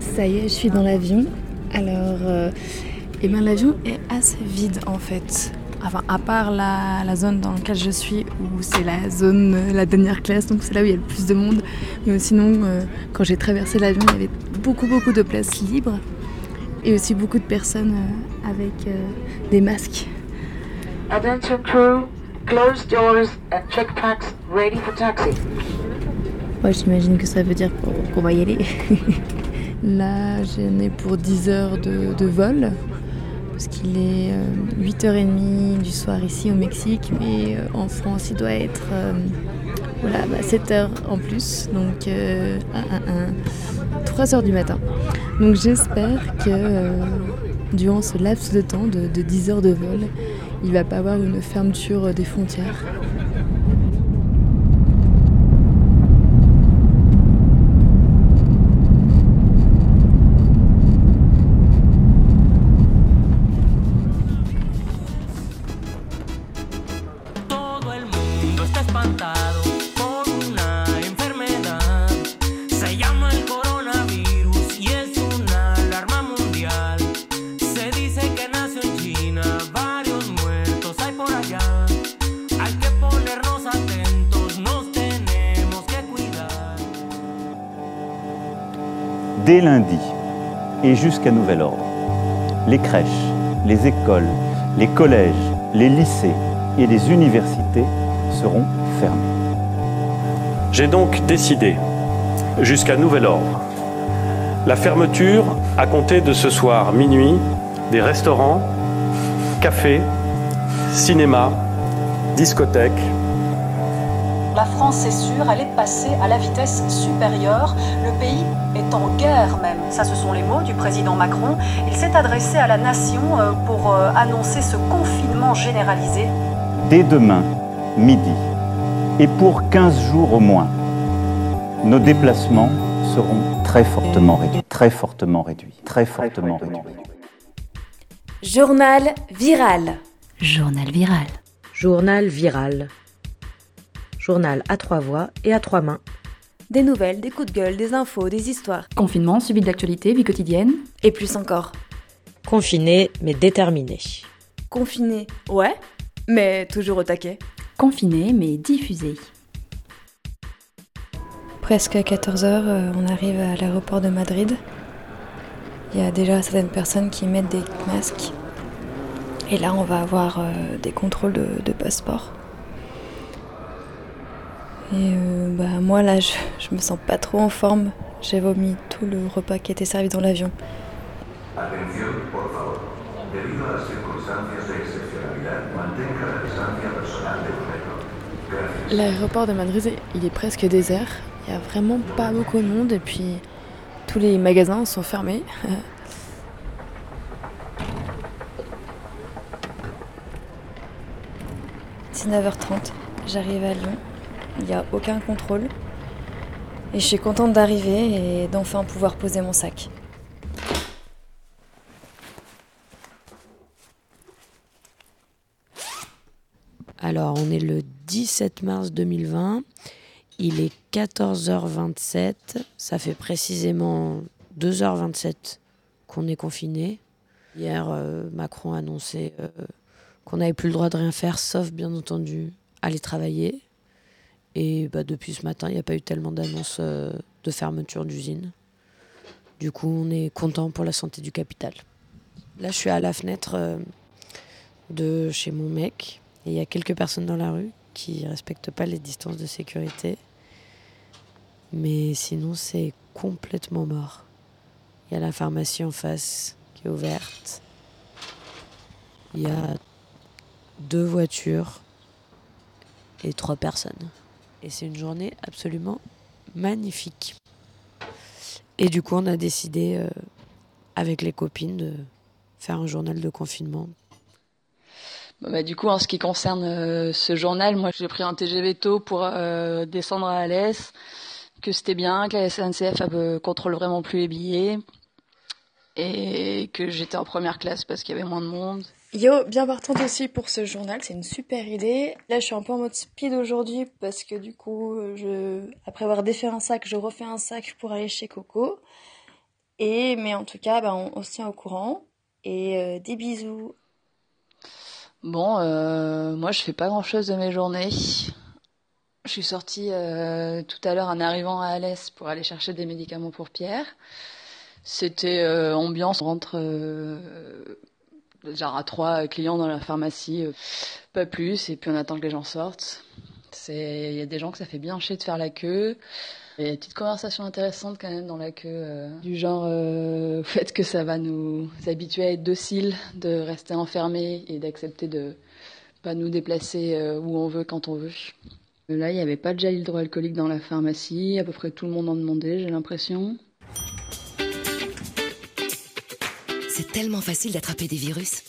Ça y est, je suis dans l'avion. Alors, euh, eh ben, l'avion est assez vide en fait. Enfin, à part la, zone dans laquelle je suis, où c'est la zone, euh, la dernière classe, donc c'est là où il y a le plus de monde. Mais sinon, euh, quand j'ai traversé l'avion, il y avait beaucoup, beaucoup de places libres. Et aussi beaucoup de personnes euh, avec des masques. Attention crew, close doors and check packs ready for taxi. J'imagine que ça veut dire qu'on va y aller. Là, j'en ai pour 10 heures de, vol, parce qu'il est euh, 8h30 du soir ici au Mexique, mais euh, en France, il doit être euh, voilà, bah, 7 heures en plus, donc euh, 3 heures du matin. Donc j'espère que euh, durant ce laps de temps de, de 10 heures de vol, il va pas avoir une fermeture des frontières. Jusqu'à nouvel ordre, les crèches, les écoles, les collèges, les lycées et les universités seront fermés. J'ai donc décidé, jusqu'à nouvel ordre, la fermeture à compter de ce soir minuit des restaurants, cafés, cinémas, discothèques, La France, c'est sûr, elle est passée à la vitesse supérieure. Le pays est en guerre même. Ça, ce sont les mots du président Macron. Il s'est adressé à la nation euh, pour euh, annoncer ce confinement généralisé. Dès demain, midi, et pour 15 jours au moins, nos déplacements seront très fortement réduits, très fortement réduits, très fortement réduits. Journal viral. Journal viral. Journal viral. Journal à trois voix et à trois mains. Des nouvelles, des coups de gueule, des infos, des histoires. Confinement, suivi d'actualité, vie quotidienne. Et plus encore. Confiné mais déterminé. Confiné, ouais, mais toujours au taquet. Confiné mais diffusé. Presque à 14h, on arrive à l'aéroport de Madrid. Il y a déjà certaines personnes qui mettent des masques. Et là, on va avoir euh, des contrôles de, de passeport. Et euh, bah, moi, là, je, je me sens pas trop en forme. J'ai vomi tout le repas qui était servi dans l'avion. L'aéroport de Madrid, il est presque désert. Il y a vraiment pas beaucoup de monde et puis tous les magasins sont fermés. 19h30, j'arrive à Lyon. Il n'y a aucun contrôle. Et je suis contente d'arriver et d'enfin pouvoir poser mon sac. Alors, on est le 17 mars 2020. Il est 14h27. Ça fait précisément 2h27 qu'on est confiné. Hier, euh, Macron a annoncé euh, qu'on n'avait plus le droit de rien faire, sauf bien entendu aller travailler. Et bah, depuis ce matin, il n'y a pas eu tellement d'annonces euh, de fermeture d'usine. Du coup, on est content pour la santé du capital. Là, je suis à la fenêtre euh, de chez mon mec. Et il y a quelques personnes dans la rue qui respectent pas les distances de sécurité. Mais sinon, c'est complètement mort. Il y a la pharmacie en face qui est ouverte. Il y a deux voitures et trois personnes. Et c'est une journée absolument magnifique. Et du coup, on a décidé, euh, avec les copines, de faire un journal de confinement Bah, du coup, en ce qui concerne euh, ce journal, moi j'ai pris un TGV tôt pour euh, descendre à Alès, que c'était bien, que la SNCF euh, contrôle vraiment plus les billets, et que j'étais en première classe parce qu'il y avait moins de monde. Yo, bien partante aussi pour ce journal, c'est une super idée. Là, je suis un peu en mode speed aujourd'hui parce que du coup, après avoir défait un sac, je refais un sac pour aller chez Coco. Et, mais en tout cas, bah, on, se tient au courant. Et euh, des bisous. Bon, euh, moi je fais pas grand chose de mes journées. Je suis sortie euh, tout à l'heure en arrivant à Alès pour aller chercher des médicaments pour Pierre. C'était ambiance, on rentre genre à trois clients dans la pharmacie, euh, pas plus, et puis on attend que les gens sortent. C'est, il y a des gens que ça fait bien chier de faire la queue. Il y a des petites conversations intéressantes quand même dans la queue, euh, du genre euh, fait que ça va nous habituer à être dociles, de rester enfermés et d'accepter de pas nous déplacer euh, où on veut quand on veut. Là, il n'y avait pas de gel hydroalcoolique dans la pharmacie, à peu près tout le monde en demandait, j'ai l'impression. C'est tellement facile d'attraper des virus.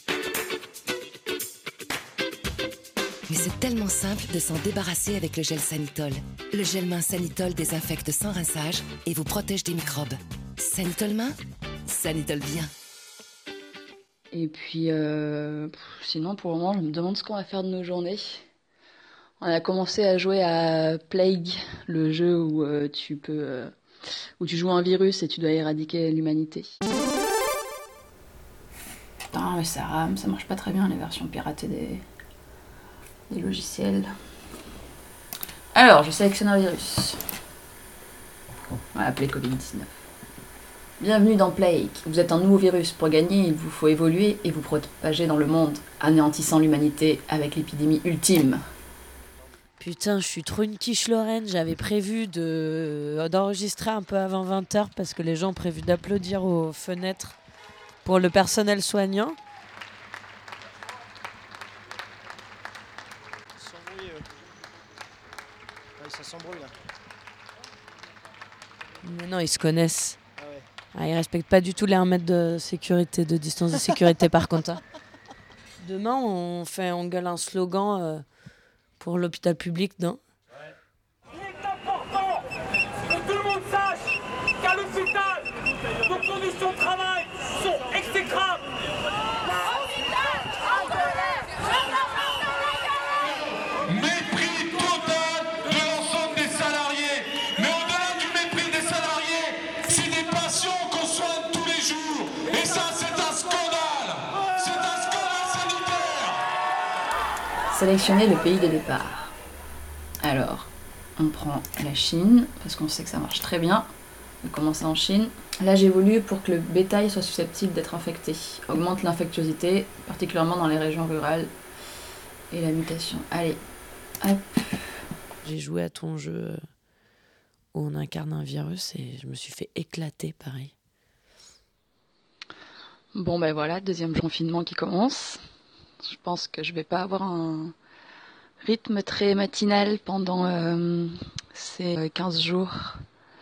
Mais c'est tellement simple de s'en débarrasser avec le gel Sanitol. Le gel main Sanitol désinfecte sans rinçage et vous protège des microbes. Sanitol main? Sanitol bien. Et puis, euh, sinon, pour le moment, je me demande ce qu'on va faire de nos journées. On a commencé à jouer à Plague, le jeu où euh, tu peux, euh, où tu joues un virus et tu dois éradiquer l'humanité. Putain, mais ça rame, ça marche pas très bien les versions piratées des, logiciels. Alors, je sélectionne un virus. On va l'appeler Covid-19. Bienvenue dans Plague. Vous êtes un nouveau virus. Pour gagner, il vous faut évoluer et vous propager dans le monde, anéantissant l'humanité avec l'épidémie ultime. Putain, je suis trop une quiche Lorraine. J'avais prévu de d'enregistrer un peu avant 20h parce que les gens ont prévu d'applaudir aux fenêtres pour le personnel soignant. ça s'embrouille là. Mais non, ils se connaissent. Ah ouais. Ah, ils respectent pas du tout les 1 mètre de sécurité, de distance de sécurité par contre. hein. Demain, on fait, on gueule un slogan euh, pour l'hôpital public, non? Sélectionner le pays de départ. Alors, on prend la Chine, parce qu'on sait que ça marche très bien. On commence en Chine. Là, j'ai voulu pour que le bétail soit susceptible d'être infecté. Augmente l'infectiosité, particulièrement dans les régions rurales. Et la mutation. Allez, hop. J'ai joué à ton jeu euh, où on incarne un virus et je me suis fait éclater pareil. Bon, ben voilà, deuxième confinement qui commence. Je pense que je vais pas avoir un rythme très matinal pendant euh, ces euh, 15 jours.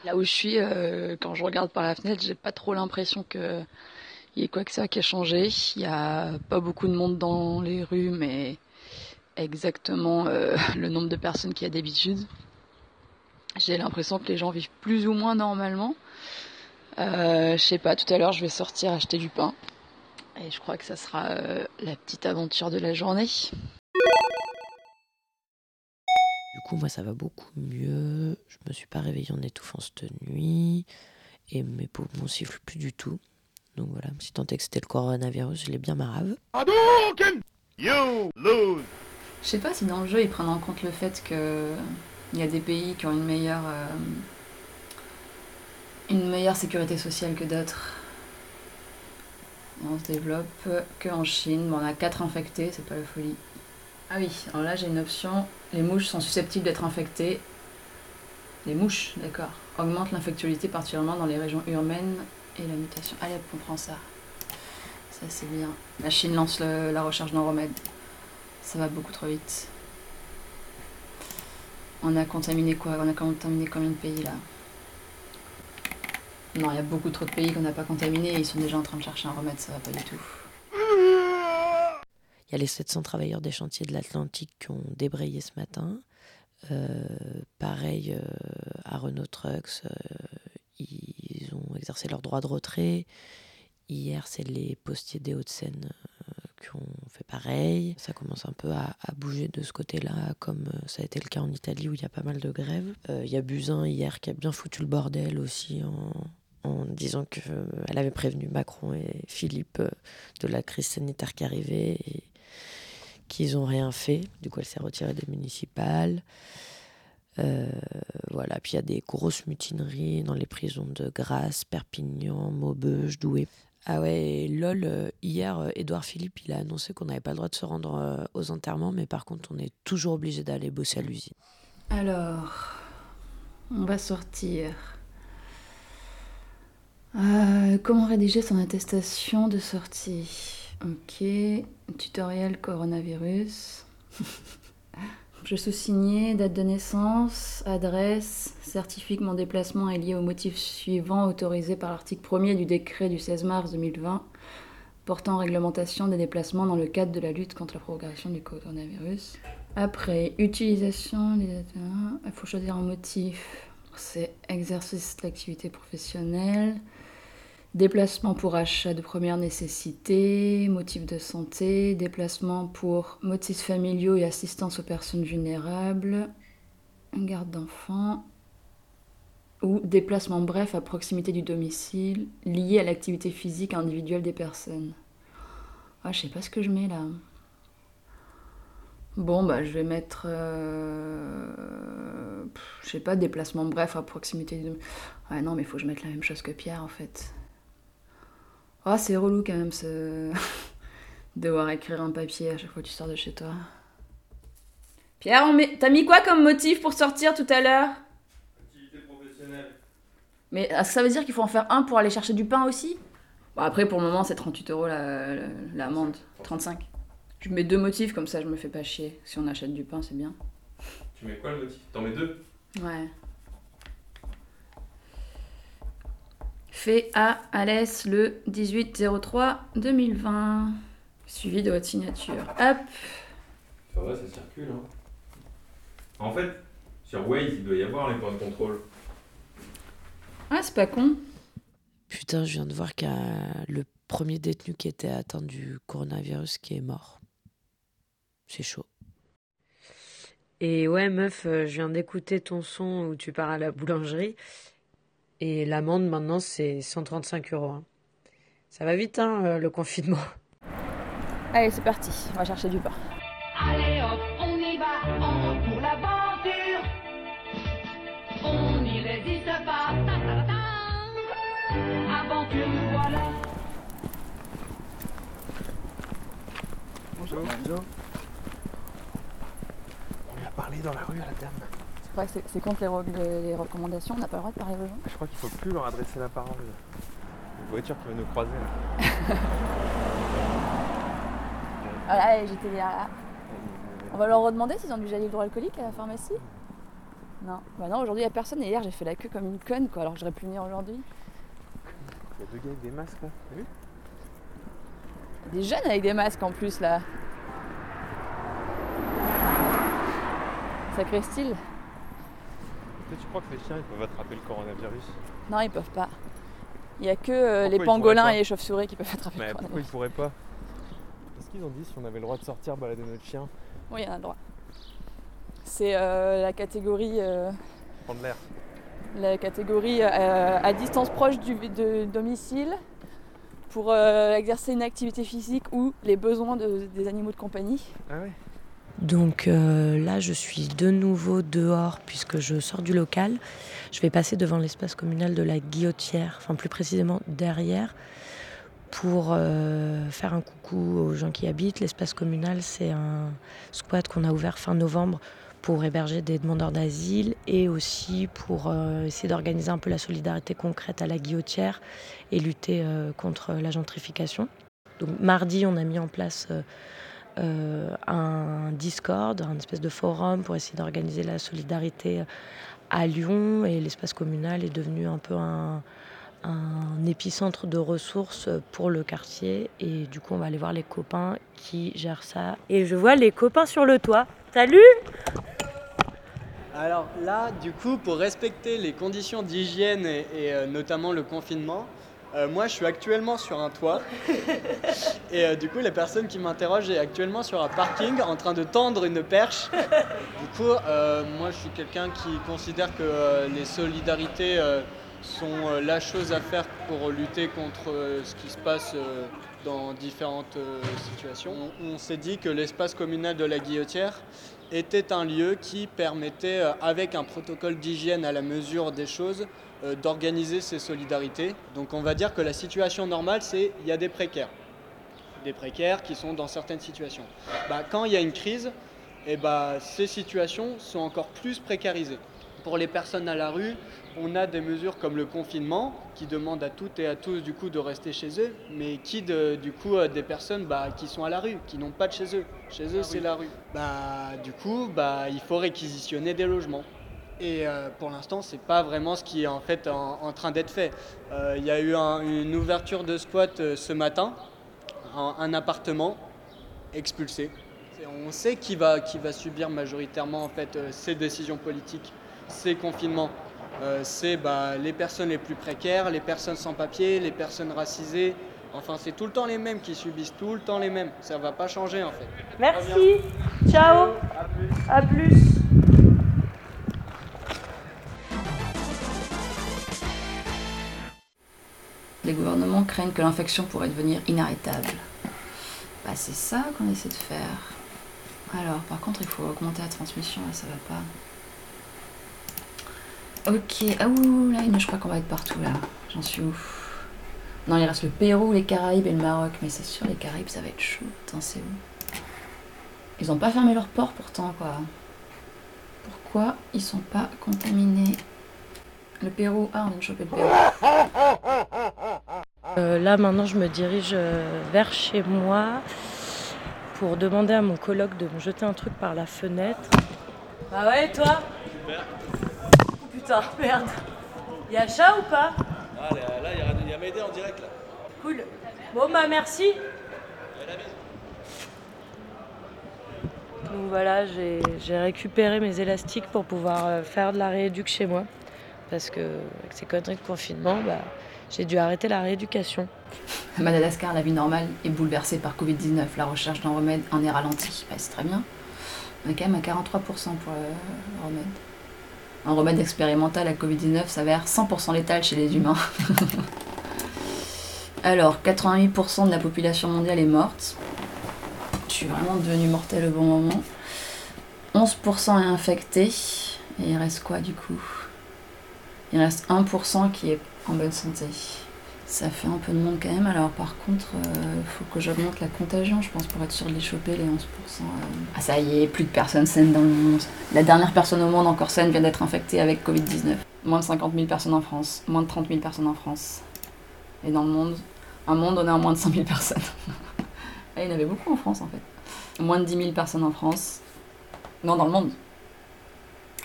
Là où je suis, euh, quand je regarde par la fenêtre, j'ai pas trop l'impression que il y ait quoi que ça qui a changé. Il y a pas beaucoup de monde dans les rues, mais exactement euh, le nombre de personnes qu'il y a d'habitude. J'ai l'impression que les gens vivent plus ou moins normalement. Euh, je sais pas, tout à l'heure je vais sortir acheter du pain. Et je crois que ça sera euh, la petite aventure de la journée. Du coup, moi, ça va beaucoup mieux. Je me suis pas réveillée en étouffant cette nuit. Et mes poumons sifflent plus du tout. Donc voilà, si tant est que c'était le coronavirus, je l'ai bien marave. You lose. Je sais pas si dans le jeu ils prennent en compte le fait que il y a des pays qui ont une meilleure euh, une meilleure sécurité sociale que d'autres. On se développe qu'en Chine. On a 4 infectés, c'est pas la folie. Ah oui, alors là j'ai une option. Les mouches sont susceptibles d'être infectées. Les mouches, d'accord. Augmente l'infectuosité particulièrement dans les régions urbaines et la mutation. Allez, hop, on prend ça. Ça c'est bien. La Chine lance la recherche d'un remède. Ça va beaucoup trop vite. On a contaminé quoi? On a contaminé combien de pays là? Non, il y a beaucoup trop de pays qu'on n'a pas contaminés et ils sont déjà en train de chercher un remède, ça va pas du tout. Il y a les 700 travailleurs des chantiers de l'Atlantique qui ont débrayé ce matin. Euh, pareil euh, à Renault Trucks, euh, ils ont exercé leur droit de retrait. Hier, c'est les postiers des Hauts-de-Seine qui ont fait pareil. Ça commence un peu à, à bouger de ce côté-là, comme ça a été le cas en Italie où il y a pas mal de grèves. Il y a Buzyn hier qui a bien foutu le bordel aussi en, en disant qu'elle avait prévenu Macron et Philippe euh, de la crise sanitaire qui arrivait et qu'ils n'ont rien fait. Du coup, elle s'est retirée des municipales. Euh, voilà, puis il y a des grosses mutineries dans les prisons de Grasse, Perpignan, Maubeuge, Douai. Ah ouais, lol, euh, hier, euh, Édouard Philippe, il a annoncé qu'on n'avait pas le droit de se rendre euh, aux enterrements, mais par contre, on est toujours obligé d'aller bosser à l'usine. Alors, on va sortir. Comment rédiger son attestation de sortie Ok, tutoriel coronavirus. Je sous-signais date de naissance, adresse, certifie que mon déplacement est lié au motif suivant autorisé par l'article 1er du décret du 16 mars 2020 portant réglementation des déplacements dans le cadre de la lutte contre la propagation du coronavirus. Après, utilisation des il faut choisir un motif. C'est exercice d'activité professionnelle, déplacement pour achat de première nécessité, motif de santé, déplacement pour motifs familiaux et assistance aux personnes vulnérables, garde d'enfants, ou déplacement bref à proximité du domicile, lié à l'activité physique individuelle des personnes. Ah, je sais pas ce que je mets là. Bon, bah, je vais mettre. euh, Je sais pas, déplacement bref à proximité du. Ouais, non, mais il faut que je mette la même chose que Pierre en fait. Ah, c'est relou quand même ce. Devoir écrire un papier à chaque fois que tu sors de chez toi. Pierre, on met... t'as mis quoi comme motif pour sortir tout à l'heure? Activité professionnelle. Mais ah, ça veut dire qu'il faut en faire un pour aller chercher du pain aussi? Bon, après, pour le moment, c'est 38 euros la- la- l'amende. 35. Je mets deux motifs, comme ça je me fais pas chier. Si on achète du pain, c'est bien. Tu mets quoi le motif? T'en mets deux? Ouais. Fait à Alès le 18-03-2020. Suivi de votre signature. Hop Ça va, ça circule. Hein. En fait, sur Waze, il doit y avoir les points de contrôle. Ah, c'est pas con. Putain, je viens de voir qu'il y a le premier détenu qui était atteint du coronavirus qui est mort. C'est chaud. Et ouais, meuf, euh, je viens d'écouter ton son où tu pars à la boulangerie. Et l'amende maintenant, c'est 135 euros. hein. Ça va vite, hein, euh, le confinement. Allez, c'est parti. On va chercher du pain. Allez hop, on y va, on pour l'aventure. On n'y résiste pas. Ta, ta, ta, ta. Aventure, voilà. Bonjour. Bonjour. On lui a parlé dans la rue à la dame. C'est que contre les, re- les- les recommandations, on n'a pas le droit de parler aux gens. Je crois qu'il faut plus leur adresser la parole. Une voiture qui va nous croiser là. Allez, j'étais là. On va leur redemander s'ils ont du gel hydroalcoolique à la pharmacie Non. Bah non, aujourd'hui il n'y a personne et hier j'ai fait la queue comme une conne quoi, alors j'aurais pu venir aujourd'hui. Il y a deux gars avec des masques là. T'as vu? Des jeunes avec des masques en plus là. Sacré style. Est-ce que tu crois que les chiens ils peuvent attraper le coronavirus Non, ils peuvent pas. Il n'y a que euh, les pangolins et les chauves-souris qui peuvent attraper Mais le pourquoi coronavirus. ils pourraient pas Est-ce qu'ils ont dit si on avait le droit de sortir balader notre chien Oui, il y en a le droit. C'est euh, la catégorie, euh, Prendre l'air. la catégorie euh, à distance proche du de domicile pour euh, exercer une activité physique ou les besoins de- des animaux de compagnie. Ah ouais Donc euh, là, je suis de nouveau dehors puisque je sors du local. Je vais passer devant l'espace communal de la Guillotière, enfin plus précisément derrière, pour euh, faire un coucou aux gens qui y habitent. L'espace communal, c'est un squat qu'on a ouvert fin novembre pour héberger des demandeurs d'asile et aussi pour euh, essayer d'organiser un peu la solidarité concrète à la Guillotière et lutter contre la gentrification. Donc mardi, on a mis en place un Discord, un espèce de forum pour essayer d'organiser la solidarité à Lyon et l'espace communal est devenu un peu un, épicentre de ressources pour le quartier et du coup on va aller voir les copains qui gèrent ça. Et je vois les copains sur le toit. Salut Alors là, du coup, pour respecter les conditions d'hygiène et, et, euh, notamment le confinement, Euh, moi, je suis actuellement sur un toit. Et euh, du coup, la personne qui m'interroge est actuellement sur un parking en train de tendre une perche. Du coup, euh, moi, je suis quelqu'un qui considère que les solidarités sont la chose à faire pour lutter contre ce qui se passe dans différentes situations. On, on s'est dit que l'espace communal de la Guillotière était un lieu qui permettait, avec un protocole d'hygiène à la mesure des choses, d'organiser ces solidarités. Donc on va dire que la situation normale, c'est il y a des précaires. Des précaires qui sont dans certaines situations. Bah, quand il y a une crise, eh bah, ces situations sont encore plus précarisées. Pour les personnes à la rue, on a des mesures comme le confinement qui demandent à toutes et à tous du coup de rester chez eux, mais qui de- du coup euh, des personnes bah, qui sont à la rue, qui n'ont pas de chez eux. Chez eux c'est la rue. Bah du coup bah il faut réquisitionner des logements. Et euh, pour l'instant, c'est pas vraiment ce qui est en fait en, en train d'être fait. Euh, Il y a eu un- une ouverture de squat euh, ce matin, un, un appartement expulsé. On sait qui va, qui va subir majoritairement en fait euh, ces décisions politiques, ces confinements. Euh, c'est bah, les personnes les plus précaires, les personnes sans papier, les personnes racisées. Enfin, c'est tout le temps les mêmes qui subissent tout le temps les mêmes. Ça va pas changer en fait. Merci. Ciao. À plus. Les que l'infection pourrait devenir inarrêtable. Bah, c'est ça qu'on essaie de faire. Alors, par contre, il faut augmenter la transmission, là, ça va pas. Ok, ah ouh, là, je crois qu'on va être partout, là. J'en suis où? Non, il reste le Pérou, les Caraïbes et le Maroc, mais c'est sûr, les Caraïbes, ça va être chaud. Attends, c'est où? Ils ont pas fermé leur port, pourtant, quoi. Pourquoi ils sont pas contaminés? Le Pérou, ah, on vient de choper le Pérou. Euh, là maintenant je me dirige euh, vers chez moi pour demander à mon coloc de me jeter un truc par la fenêtre. Bah ouais, et toi? Oh putain, merde. Y'a chat ou pas? Ah, là, il y a, y a en direct là. Cool. Bon bah merci. Donc voilà, j'ai j'ai récupéré mes élastiques pour pouvoir euh, faire de la rééduque chez moi. Parce que avec ces conneries de confinement, bah, j'ai dû arrêter la rééducation. Madagascar, la vie normale est bouleversée par Covid-19. La recherche d'un remède en est ralentie. Bah, c'est très bien. On est quand même à 43% pour euh, le remède. Un remède expérimental à Covid-19 s'avère 100% létal chez les humains. Alors, 88% de la population mondiale est morte. Je suis vraiment devenue mortelle au bon moment. 11% est infecté. Et il reste quoi du coup? Il reste 1% qui est en bonne santé. Ça fait un peu de monde quand même. Alors par contre, il faut que j'augmente la contagion, je pense, pour être sûr de les choper, les 11%. euh. Ah ça y est, plus de personnes saines dans le monde. La dernière personne au monde encore saine vient d'être infectée avec Covid-19. Moins de 50 000 personnes en France, moins de 30 000 personnes en France. Et dans le monde, un monde, on est à moins de 100 000 personnes. Ah, il y en avait beaucoup en France en fait. Moins de 10 000 personnes en France. Non, dans le monde.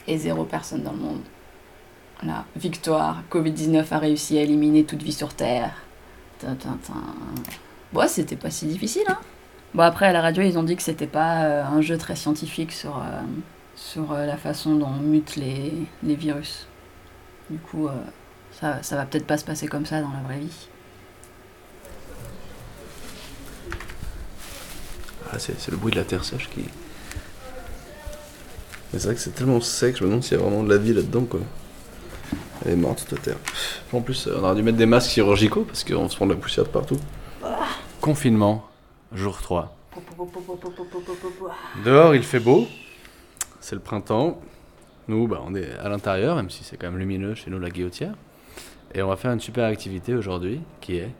Et zéro personne dans le monde. Voilà, victoire, Covid-19 a réussi à éliminer toute vie sur Terre. Bon, c'était pas si difficile, hein Bon, après, à la radio, ils ont dit que c'était pas euh, un jeu très scientifique sur, euh, euh, la façon dont mutent les, les virus. Du coup, ça, ça va peut-être pas se passer comme ça dans la vraie vie. Ah, c'est le bruit de la terre sèche qui. Mais c'est vrai que c'est tellement sec, je me demande s'il y a vraiment de la vie là-dedans quoi. Elle est morte cette terre. En plus, on aurait dû mettre des masques chirurgicaux parce qu'on se prend de la poussière de partout. Confinement, jour 3. Dehors, il fait beau. C'est le printemps. Nous, bah, on est à l'intérieur, même si c'est quand même lumineux chez nous, la guillotière. Et on va faire une super activité aujourd'hui qui est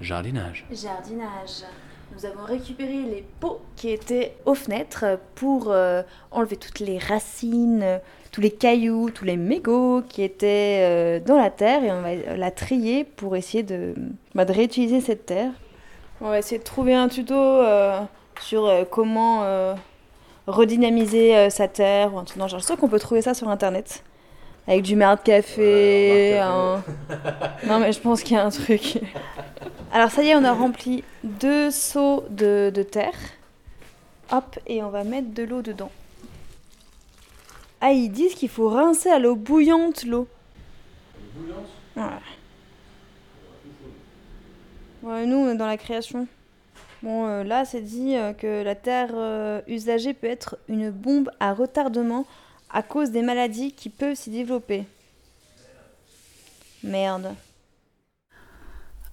jardinage. Jardinage. Nous avons récupéré les pots qui étaient aux fenêtres pour euh, enlever toutes les racines, euh, tous les cailloux, tous les mégots qui étaient euh, dans la terre et on va la trier pour essayer de, bah, de réutiliser cette terre. On va essayer de trouver un tuto euh, sur euh, comment euh, redynamiser euh, sa terre ou un truc dans le genre. Je suis sûre qu'on peut trouver ça sur internet. Avec du marc café. un- non mais je pense qu'il y a un truc. Alors ça y est, on a rempli deux seaux de, de terre. Hop, et on va mettre de l'eau dedans. Ah, ils disent qu'il faut rincer à l'eau bouillante l'eau. Ouais. Ouais, nous, on est dans la création. Bon, euh, là, c'est dit euh, que la terre euh, usagée peut être une bombe à retardement à cause des maladies qui peuvent s'y développer. Merde.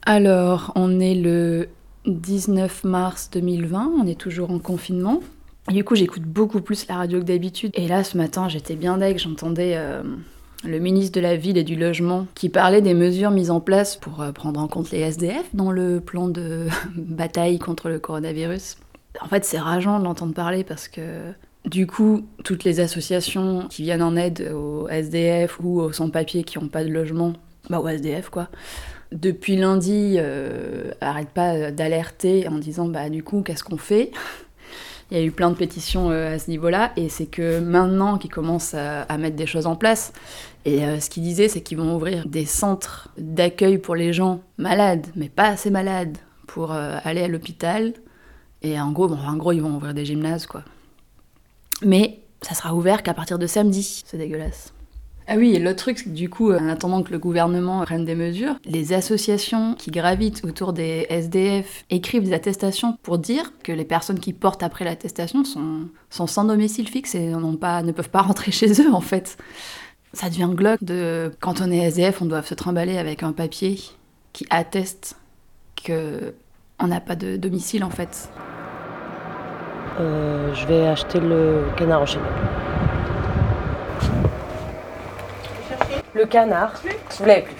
Alors, on est le 19 mars 2020, on est toujours en confinement. Du coup, j'écoute beaucoup plus la radio que d'habitude. Et là, ce matin, j'étais bien deg, j'entendais euh, le ministre de la Ville et du Logement qui parlait des mesures mises en place pour euh, prendre en compte les SDF dans le plan de bataille contre le coronavirus. En fait, c'est rageant de l'entendre parler parce que du coup, toutes les associations qui viennent en aide aux SDF ou aux sans-papiers qui n'ont pas de logement, bah aux SDF quoi, depuis lundi, euh, arrête pas d'alerter en disant bah du coup qu'est-ce qu'on fait? Il y a eu plein de pétitions euh, à ce niveau-là et c'est que maintenant qu'ils commencent à, mettre des choses en place. Et euh, ce qu'ils disaient, c'est qu'ils vont ouvrir des centres d'accueil pour les gens malades, mais pas assez malades, pour euh, aller à l'hôpital. Et en gros, bon, en gros, ils vont ouvrir des gymnases quoi. Mais ça sera ouvert qu'à partir de samedi. C'est dégueulasse. Ah oui, et l'autre truc, du coup, en attendant que le gouvernement prenne des mesures, les associations qui gravitent autour des SDF écrivent des attestations pour dire que les personnes qui portent après l'attestation sont, sont sans domicile fixe et pas, ne peuvent pas rentrer chez eux, en fait. Ça devient glauque de... Quand on est SDF, on doit se trimballer avec un papier qui atteste que on n'a pas de domicile, en fait. Euh, je vais acheter le canard enchaîné. Le canard, vous l'avez plus.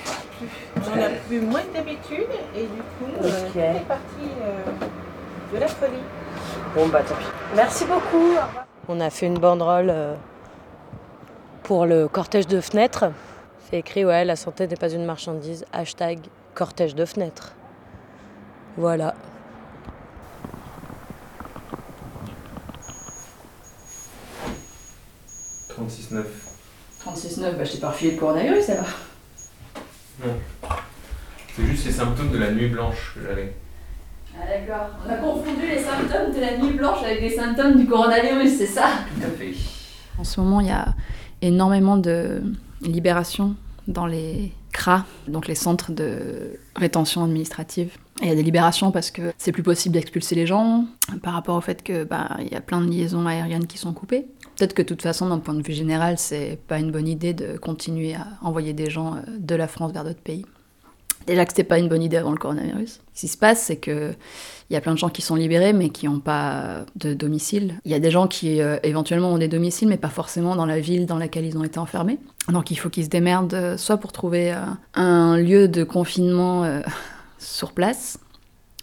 On a plus moins que d'habitude et du coup, euh, tout est parti euh, de la folie. Bon bah tant pis. Merci beaucoup. On a fait une banderole euh, pour le cortège de fenêtres. C'est écrit ouais, la santé n'est pas une marchandise. Hashtag cortège de fenêtres. Voilà. « 36,9. 36,9, bah je t'ai pas refilé le coronavirus, ça va. Non. C'est juste les symptômes de la nuit blanche que j'avais. Ah d'accord. On a confondu les symptômes de la nuit blanche avec les symptômes du coronavirus, c'est ça? Tout à fait. En ce moment, il y a énormément de libérations dans les CRA, donc les centres de rétention administrative. Et il y a des libérations parce que c'est plus possible d'expulser les gens par rapport au fait que bah, il y a plein de liaisons aériennes qui sont coupées. Peut-être que de toute façon, d'un point de vue général, c'est pas une bonne idée de continuer à envoyer des gens euh, de la France vers d'autres pays. Déjà que c'était pas une bonne idée avant le coronavirus. Ce qui se passe, c'est que il y a plein de gens qui sont libérés mais qui n'ont pas de domicile. Il y a des gens qui euh, éventuellement ont des domiciles mais pas forcément dans la ville dans laquelle ils ont été enfermés. Donc il faut qu'ils se démerdent euh, soit pour trouver un lieu de confinement sur place,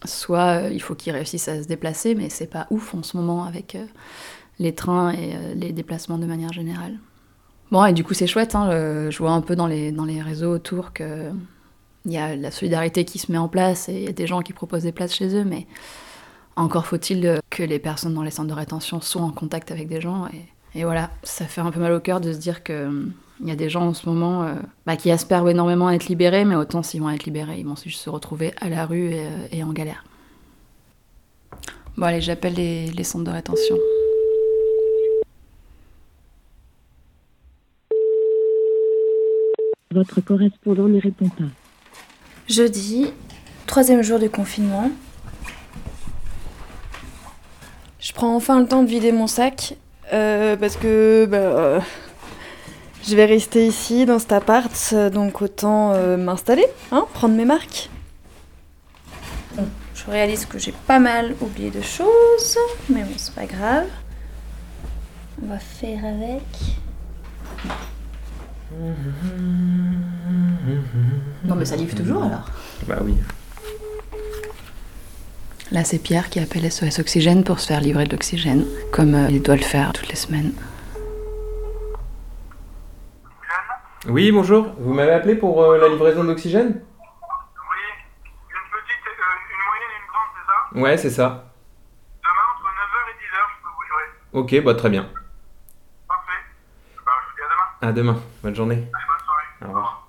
soit il faut qu'ils réussissent à se déplacer mais c'est pas ouf en ce moment avec les trains et euh, les déplacements de manière générale. Bon et du coup c'est chouette, hein, je vois un peu dans les, dans les réseaux autour que il y a la solidarité qui se met en place et il y a des gens qui proposent des places chez eux, mais encore faut-il euh, que les personnes dans les centres de rétention soient en contact avec des gens. Et, voilà, ça fait un peu mal au cœur de se dire que il y a des gens en ce moment euh, bah, qui espèrent énormément être libérés, mais autant s'ils vont être libérés, ils vont juste se retrouver à la rue et, en galère. Bon allez, j'appelle les centres de rétention. Votre correspondant ne répond pas. Jeudi, troisième jour du confinement. Je prends enfin le temps de vider mon sac euh, parce que bah, euh, je vais rester ici dans cet appart, donc autant euh, m'installer, hein, prendre mes marques. Je réalise que j'ai pas mal oublié de choses, mais bon, c'est pas grave. On va faire avec. Non mais ça livre toujours alors Bah oui. Là, c'est Pierre qui appelle SOS Oxygène pour se faire livrer de l'oxygène, comme euh, il doit le faire toutes les semaines. Oui, bonjour. Vous m'avez appelé pour euh, la livraison d'oxygène Ouais, c'est ça. Demain, entre 9h et 10h, je peux vous livrer. Ok, bah très bien. À demain. Bonne journée. Au revoir.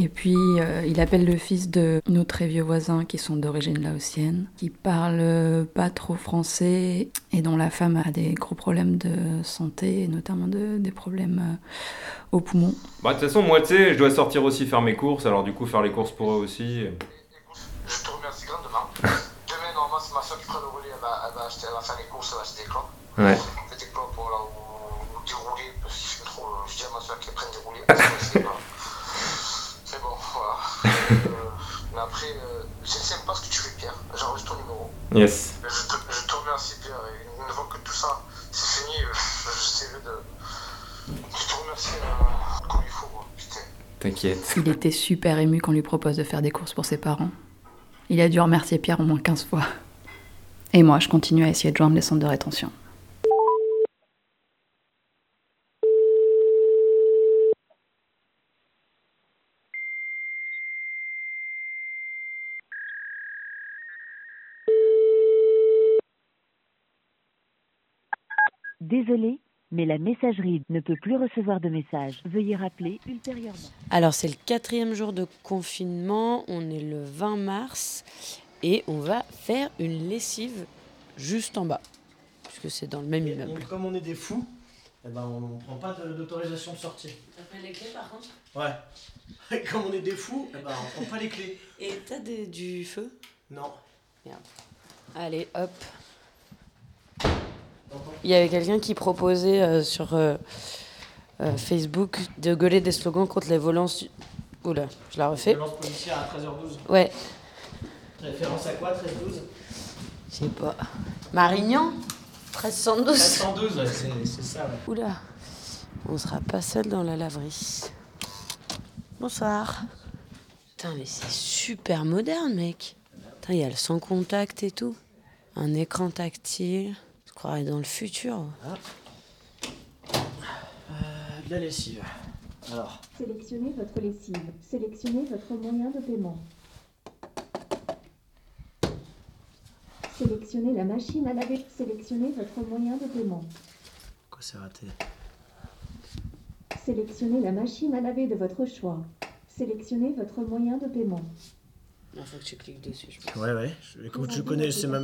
Et puis, euh, il appelle le fils de nos très vieux voisins qui sont d'origine laotienne, qui parlent pas trop français et dont la femme a des gros problèmes de santé, notamment de, des problèmes euh, aux poumons. Bah, de toute façon, moi, tu sais, je dois sortir aussi faire mes courses, alors du coup, faire les courses pour eux aussi. Je te remercie grandement. Demain, normalement, c'est ma soeur qui prend le relais, elle va, faire les courses, elle va acheter des. Ouais. Je ce que tu fais, Pierre. J'enregistre ton numéro. Yes. Je te, je te remercie, Pierre. Et une fois que tout ça c'est fini, euh, j'essaierai de. Je te remercie euh, comme il faut. Putain. T'inquiète. Il était super ému qu'on lui propose de faire des courses pour ses parents. Il a dû remercier Pierre au moins 15 fois. Et moi, je continue à essayer de joindre les centres de rétention. Désolé, mais la messagerie ne peut plus recevoir de messages. Veuillez rappeler ultérieurement. Alors, c'est le quatrième jour de confinement. On est le 20 mars. Et on va faire une lessive juste en bas. Puisque c'est dans le même immeuble. Donc, comme on est des fous, eh ben, on ne prend pas d'autorisation de sortie. T'as pris les clés par contre Ouais. Comme on est des fous, eh ben, on prend pas les clés. Et t'as du feu? Non. Merde. Allez, hop. Il y avait quelqu'un qui proposait euh, sur euh, euh, Facebook de gueuler des slogans contre les violences. Oula, je la refais. Violence policière à 13h12. Ouais, Référence à quoi 13h12 je sais pas. Marignan? 1312 1312, ouais, c'est ça, ouais. Oula, on sera pas seul dans la laverie. Bonsoir. Putain, mais c'est super moderne, mec. Putain, il y a le sans contact et tout. Un écran tactile. Croirais dans le futur. Euh, de la lessive. Alors, Sélectionnez votre lessive. Sélectionnez votre moyen de paiement. Sélectionnez la machine à laver. Sélectionnez votre moyen de paiement. quoi c'est raté Sélectionnez la machine à laver de votre choix. Sélectionnez votre moyen de paiement. Il faut que tu cliques dessus, je pense. Ouais, ouais. Je- Écoute, je connais, c'est ma,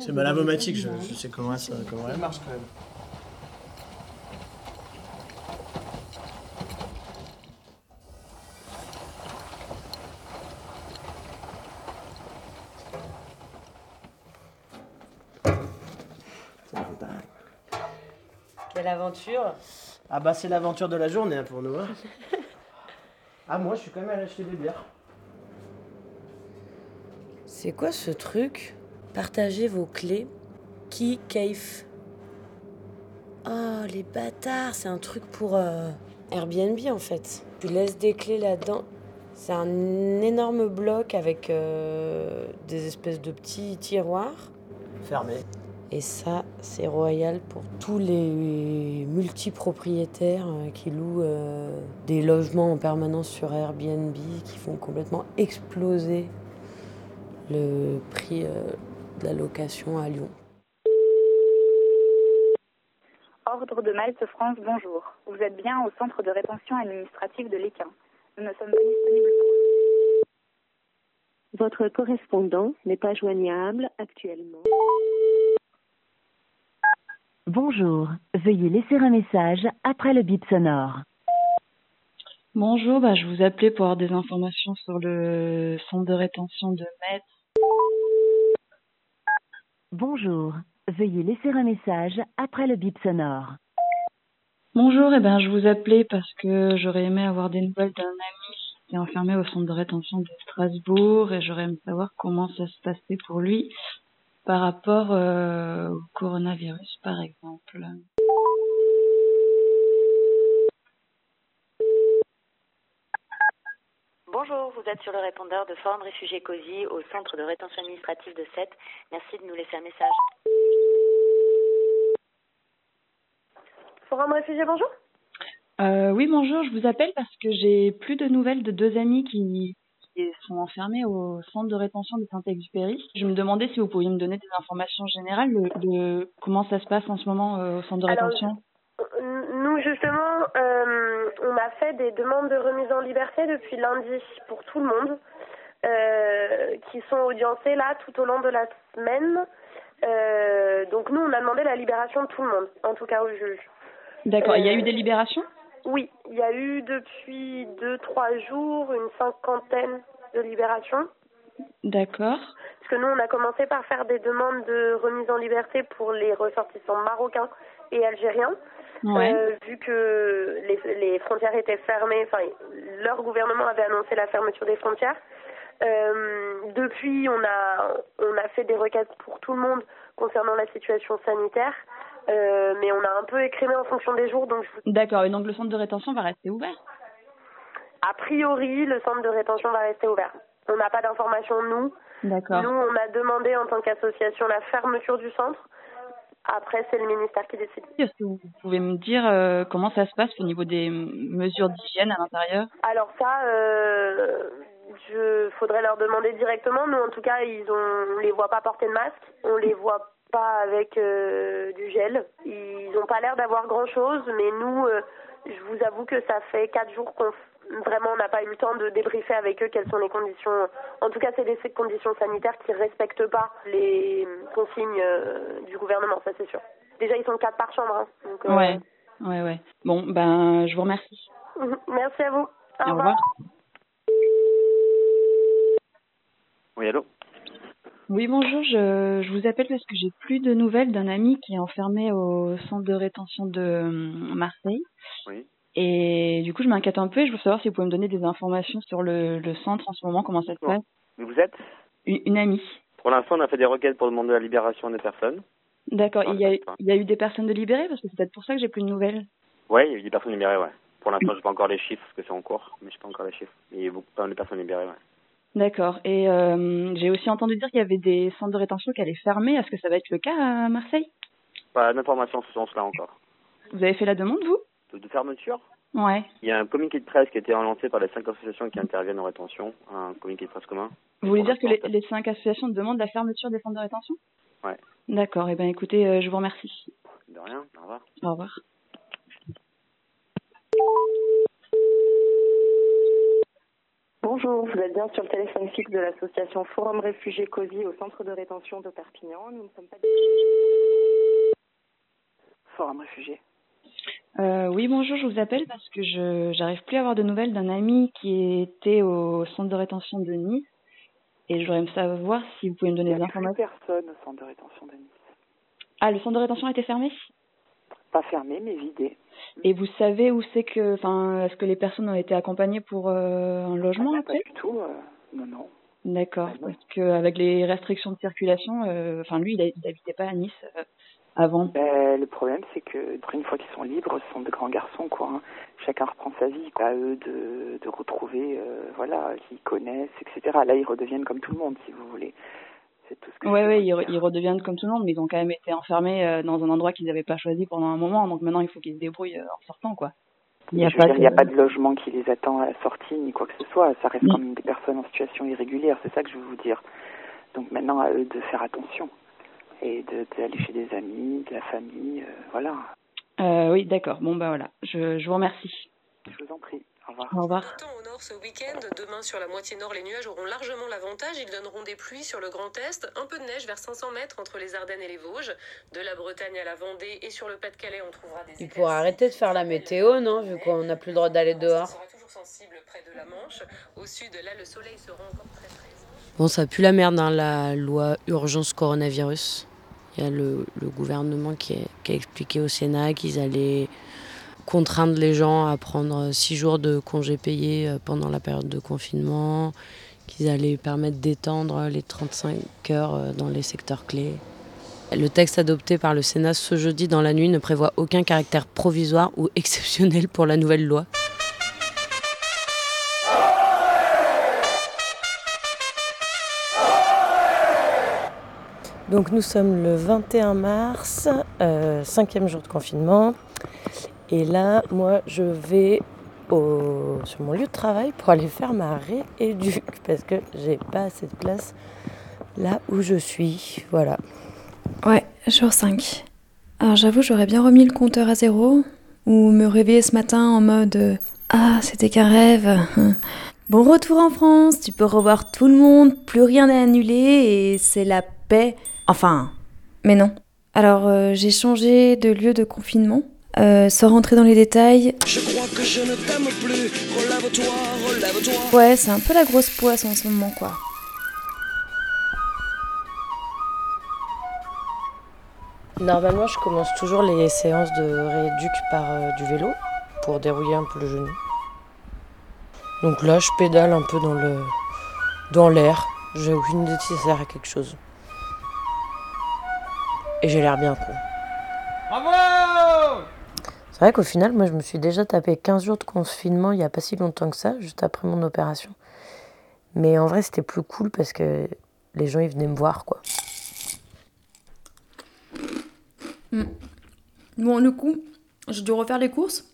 c'est ma lavomatique, je, je sais comment, ça, comment elle marche quand même. Quelle aventure Ah bah c'est l'aventure de la journée hein, pour nous. hein. ah moi je suis quand même allé acheter des bières. C'est quoi ce truc? Partagez vos clés. Qui cave Oh, les bâtards, c'est un truc pour euh, Airbnb en fait. Tu laisses des clés là-dedans. C'est un énorme bloc avec euh, des espèces de petits tiroirs. Fermé. Et ça, c'est royal pour tous les multipropriétaires euh, qui louent euh, des logements en permanence sur Airbnb, qui font complètement exploser le prix euh, de la location à Lyon. Ordre de Malte France, bonjour. Vous êtes bien au centre de rétention administrative de l'Équin. Nous ne sommes pas disponibles pour Votre correspondant n'est pas joignable actuellement. Bonjour. Veuillez laisser un message après le bip sonore. Bonjour, bah, je vous appelais pour avoir des informations sur le centre de rétention de Metz. Bonjour. Veuillez laisser un message après le bip sonore. Bonjour, eh ben, je vous appelais parce que j'aurais aimé avoir des nouvelles d'un ami qui est enfermé au centre de rétention de Strasbourg et j'aurais aimé savoir comment ça se passait pour lui par rapport euh, au coronavirus, par exemple. Bonjour, vous êtes sur le répondeur de Forum Réfugiés COSI au centre de rétention administrative de Sète. Merci de nous laisser un message. Forum Réfugiés, bonjour. Euh, oui, bonjour, je vous appelle parce que j'ai plus de nouvelles de deux amis qui, qui sont enfermés au centre de rétention de Saint-Exupéry. Je me demandais si vous pouviez me donner des informations générales de, de comment ça se passe en ce moment euh, au centre de Alors, rétention. Nous, justement, euh, on a fait des demandes de remise en liberté depuis lundi pour tout le monde, euh, qui sont audiencés là tout au long de la semaine. Euh, donc nous, on a demandé la libération de tout le monde, en tout cas au juge. D'accord, il y a eu des libérations? Oui, il y a eu depuis deux, trois jours une cinquantaine de libérations. D'accord. puisque nous, on a commencé par faire des demandes de remise en liberté pour les ressortissants marocains et algériens. Ouais. Euh, vu que les, les frontières étaient fermées, enfin, leur gouvernement avait annoncé la fermeture des frontières. Euh, depuis, on a, on a fait des requêtes pour tout le monde concernant la situation sanitaire, euh, mais on a un peu écrémé en fonction des jours, donc je D'accord, et donc le centre de rétention va rester ouvert? A priori, le centre de rétention va rester ouvert. On n'a pas d'informations, nous. D'accord. Nous, on a demandé en tant qu'association la fermeture du centre. Après, c'est le ministère qui décide. Est-ce que vous pouvez me dire euh, comment ça se passe au niveau des mesures d'hygiène à l'intérieur? Alors ça, euh, je faudrait leur demander directement. Nous, en tout cas, ils ont, on les voit pas porter de masque. On les voit pas avec euh, du gel. Ils ont pas l'air d'avoir grand chose, mais nous, euh, je vous avoue que ça fait quatre jours qu'on vraiment on n'a pas eu le temps de débriefer avec eux quelles sont les conditions. En tout cas, c'est des conditions sanitaires qui respectent pas les consignes euh, du gouvernement, ça c'est sûr. Déjà, ils sont quatre par chambre. Hein, donc, euh, Ouais, ouais, ouais. Bon, ben, je vous remercie. Merci à vous. Au revoir. Oui, allô? Oui, bonjour, je, je vous appelle parce que j'ai plus de nouvelles d'un ami qui est enfermé au centre de rétention de euh, Marseille. Oui. Et du coup, je m'inquiète un peu et je veux savoir si vous pouvez me donner des informations sur le, le centre en ce moment, comment ça se passe. Mais vous êtes Une, une amie. Pour l'instant, on a fait des requêtes pour demander la libération des personnes. D'accord, il y, a, il y a eu des personnes de libérées parce que c'est peut-être pour ça que j'ai plus de nouvelles. Oui, il y a eu des personnes libérées, ouais. Pour l'instant, je pas encore les chiffres parce que c'est en cours, mais je pas encore les chiffres. Mais il y a beaucoup de personnes libérées, ouais. D'accord. Et euh, j'ai aussi entendu dire qu'il y avait des centres de rétention qui allaient fermer. Est-ce que ça va être le cas à Marseille? Pas d'informations sur ce sens-là encore. Vous avez fait la demande, vous? De, de fermeture Ouais. Il y a un communiqué de presse qui a été lancé par les cinq associations qui interviennent en rétention, un communiqué de presse commun. Vous voulez dire que les, les cinq associations demandent la fermeture des centres de rétention? Ouais. D'accord. Eh bien, écoutez, euh, je vous remercie. De rien, au revoir. Au revoir. Bonjour, vous êtes bien sur le téléphone fixe de l'association Forum Réfugiés COSI au centre de rétention de Perpignan. Nous ne sommes pas Forum Réfugiés. Euh, oui, bonjour, je vous appelle parce que je j'arrive plus à avoir de nouvelles d'un ami qui était au centre de rétention de Nice et j'aurais aimé savoir si vous pouvez me donner Il des n'y a plus informations. personne au centre de rétention de Nice. Ah, le centre de rétention a été fermé? Pas fermé, mais vidé. Et vous savez où c'est que, enfin, est-ce que les personnes ont été accompagnées pour euh, un logement Ah, après Pas du tout, euh, non, non. D'accord, parce que avec les restrictions de circulation, enfin lui, il a- il habitait pas à Nice avant. Ben, le problème, c'est que une fois qu'ils sont libres, ce sont de grands garçons, quoi. hein. Chacun reprend sa vie, quoi. À eux de, de retrouver, euh, voilà, qu'ils connaissent, etc. Là, ils redeviennent comme tout le monde, si vous voulez. C'est tout ce que Ouais, ouais, ils, re- ils redeviennent comme tout le monde, mais ils ont quand même été enfermés euh, dans un endroit qu'ils n'avaient pas choisi pendant un moment, donc maintenant il faut qu'ils se débrouillent euh, en sortant, quoi. Il a de- n'y a pas de logement qui les attend à la sortie, ni quoi que ce soit. Ça reste comme des personnes en situation irrégulière, c'est ça que je veux vous dire. Donc maintenant, à eux de faire attention. Et de- d'aller chez des amis, de la famille, euh, voilà. Euh, oui, d'accord. Bon, bah voilà. Je, je vous remercie. Je vous en prie. Au revoir. Au revoir. Au nord ce week-end, demain sur la moitié nord, les nuages auront largement l'avantage. Ils donneront des pluies sur le Grand Est, un peu de neige vers 500 mètres entre les Ardennes et les Vosges. De la Bretagne à la Vendée et sur le Pas-de-Calais, on trouvera des Il pourrait arrêter de faire la météo, non Vu qu'on n'a plus le droit d'aller dehors. toujours sensibles près de la Manche. Au sud, là, le soleil sera encore très très. Bon, ça pue la merde, hein, la loi urgence coronavirus. Il y a le, gouvernement qui a expliqué au Sénat qu'ils allaient contraindre les gens à prendre six jours de congés payés euh, pendant la période de confinement, qu'ils allaient permettre d'étendre les 35 heures euh, dans les secteurs clés. Le texte adopté par le Sénat ce jeudi dans la nuit ne prévoit aucun caractère provisoire ou exceptionnel pour la nouvelle loi. Donc nous sommes le 21 mars, euh, cinquième jour de confinement. Et là, moi, je vais sur mon lieu de travail pour aller faire ma rééduque parce que j'ai pas assez de place là où je suis. Voilà. Ouais, jour 5. Alors j'avoue, j'aurais bien remis le compteur à zéro ou me réveiller ce matin en mode euh, Ah, c'était qu'un rêve. Bon retour en France, tu peux revoir tout le monde, plus rien n'est annulé et c'est la paix. Enfin. Mais non. Alors euh, j'ai changé de lieu de confinement. Euh, sans rentrer dans les détails. Je crois que je ne t'aime plus. Relève-toi, relève-toi. Ouais, c'est un peu la grosse poisse en ce moment, quoi. Normalement, je commence toujours les séances de rééduc par euh, du vélo pour dérouiller un peu le genou. Donc là, je pédale un peu dans le dans l'air. J'ai aucune idée si ça sert à quelque chose. Et j'ai l'air bien con. Bravo C'est vrai qu'au final, moi, je me suis déjà tapé 15 jours de confinement il n'y a pas si longtemps que ça, juste après mon opération. Mais en vrai, c'était plus cool parce que les gens, ils venaient me voir, quoi. Mm. Bon, du coup, j'ai dû refaire les courses.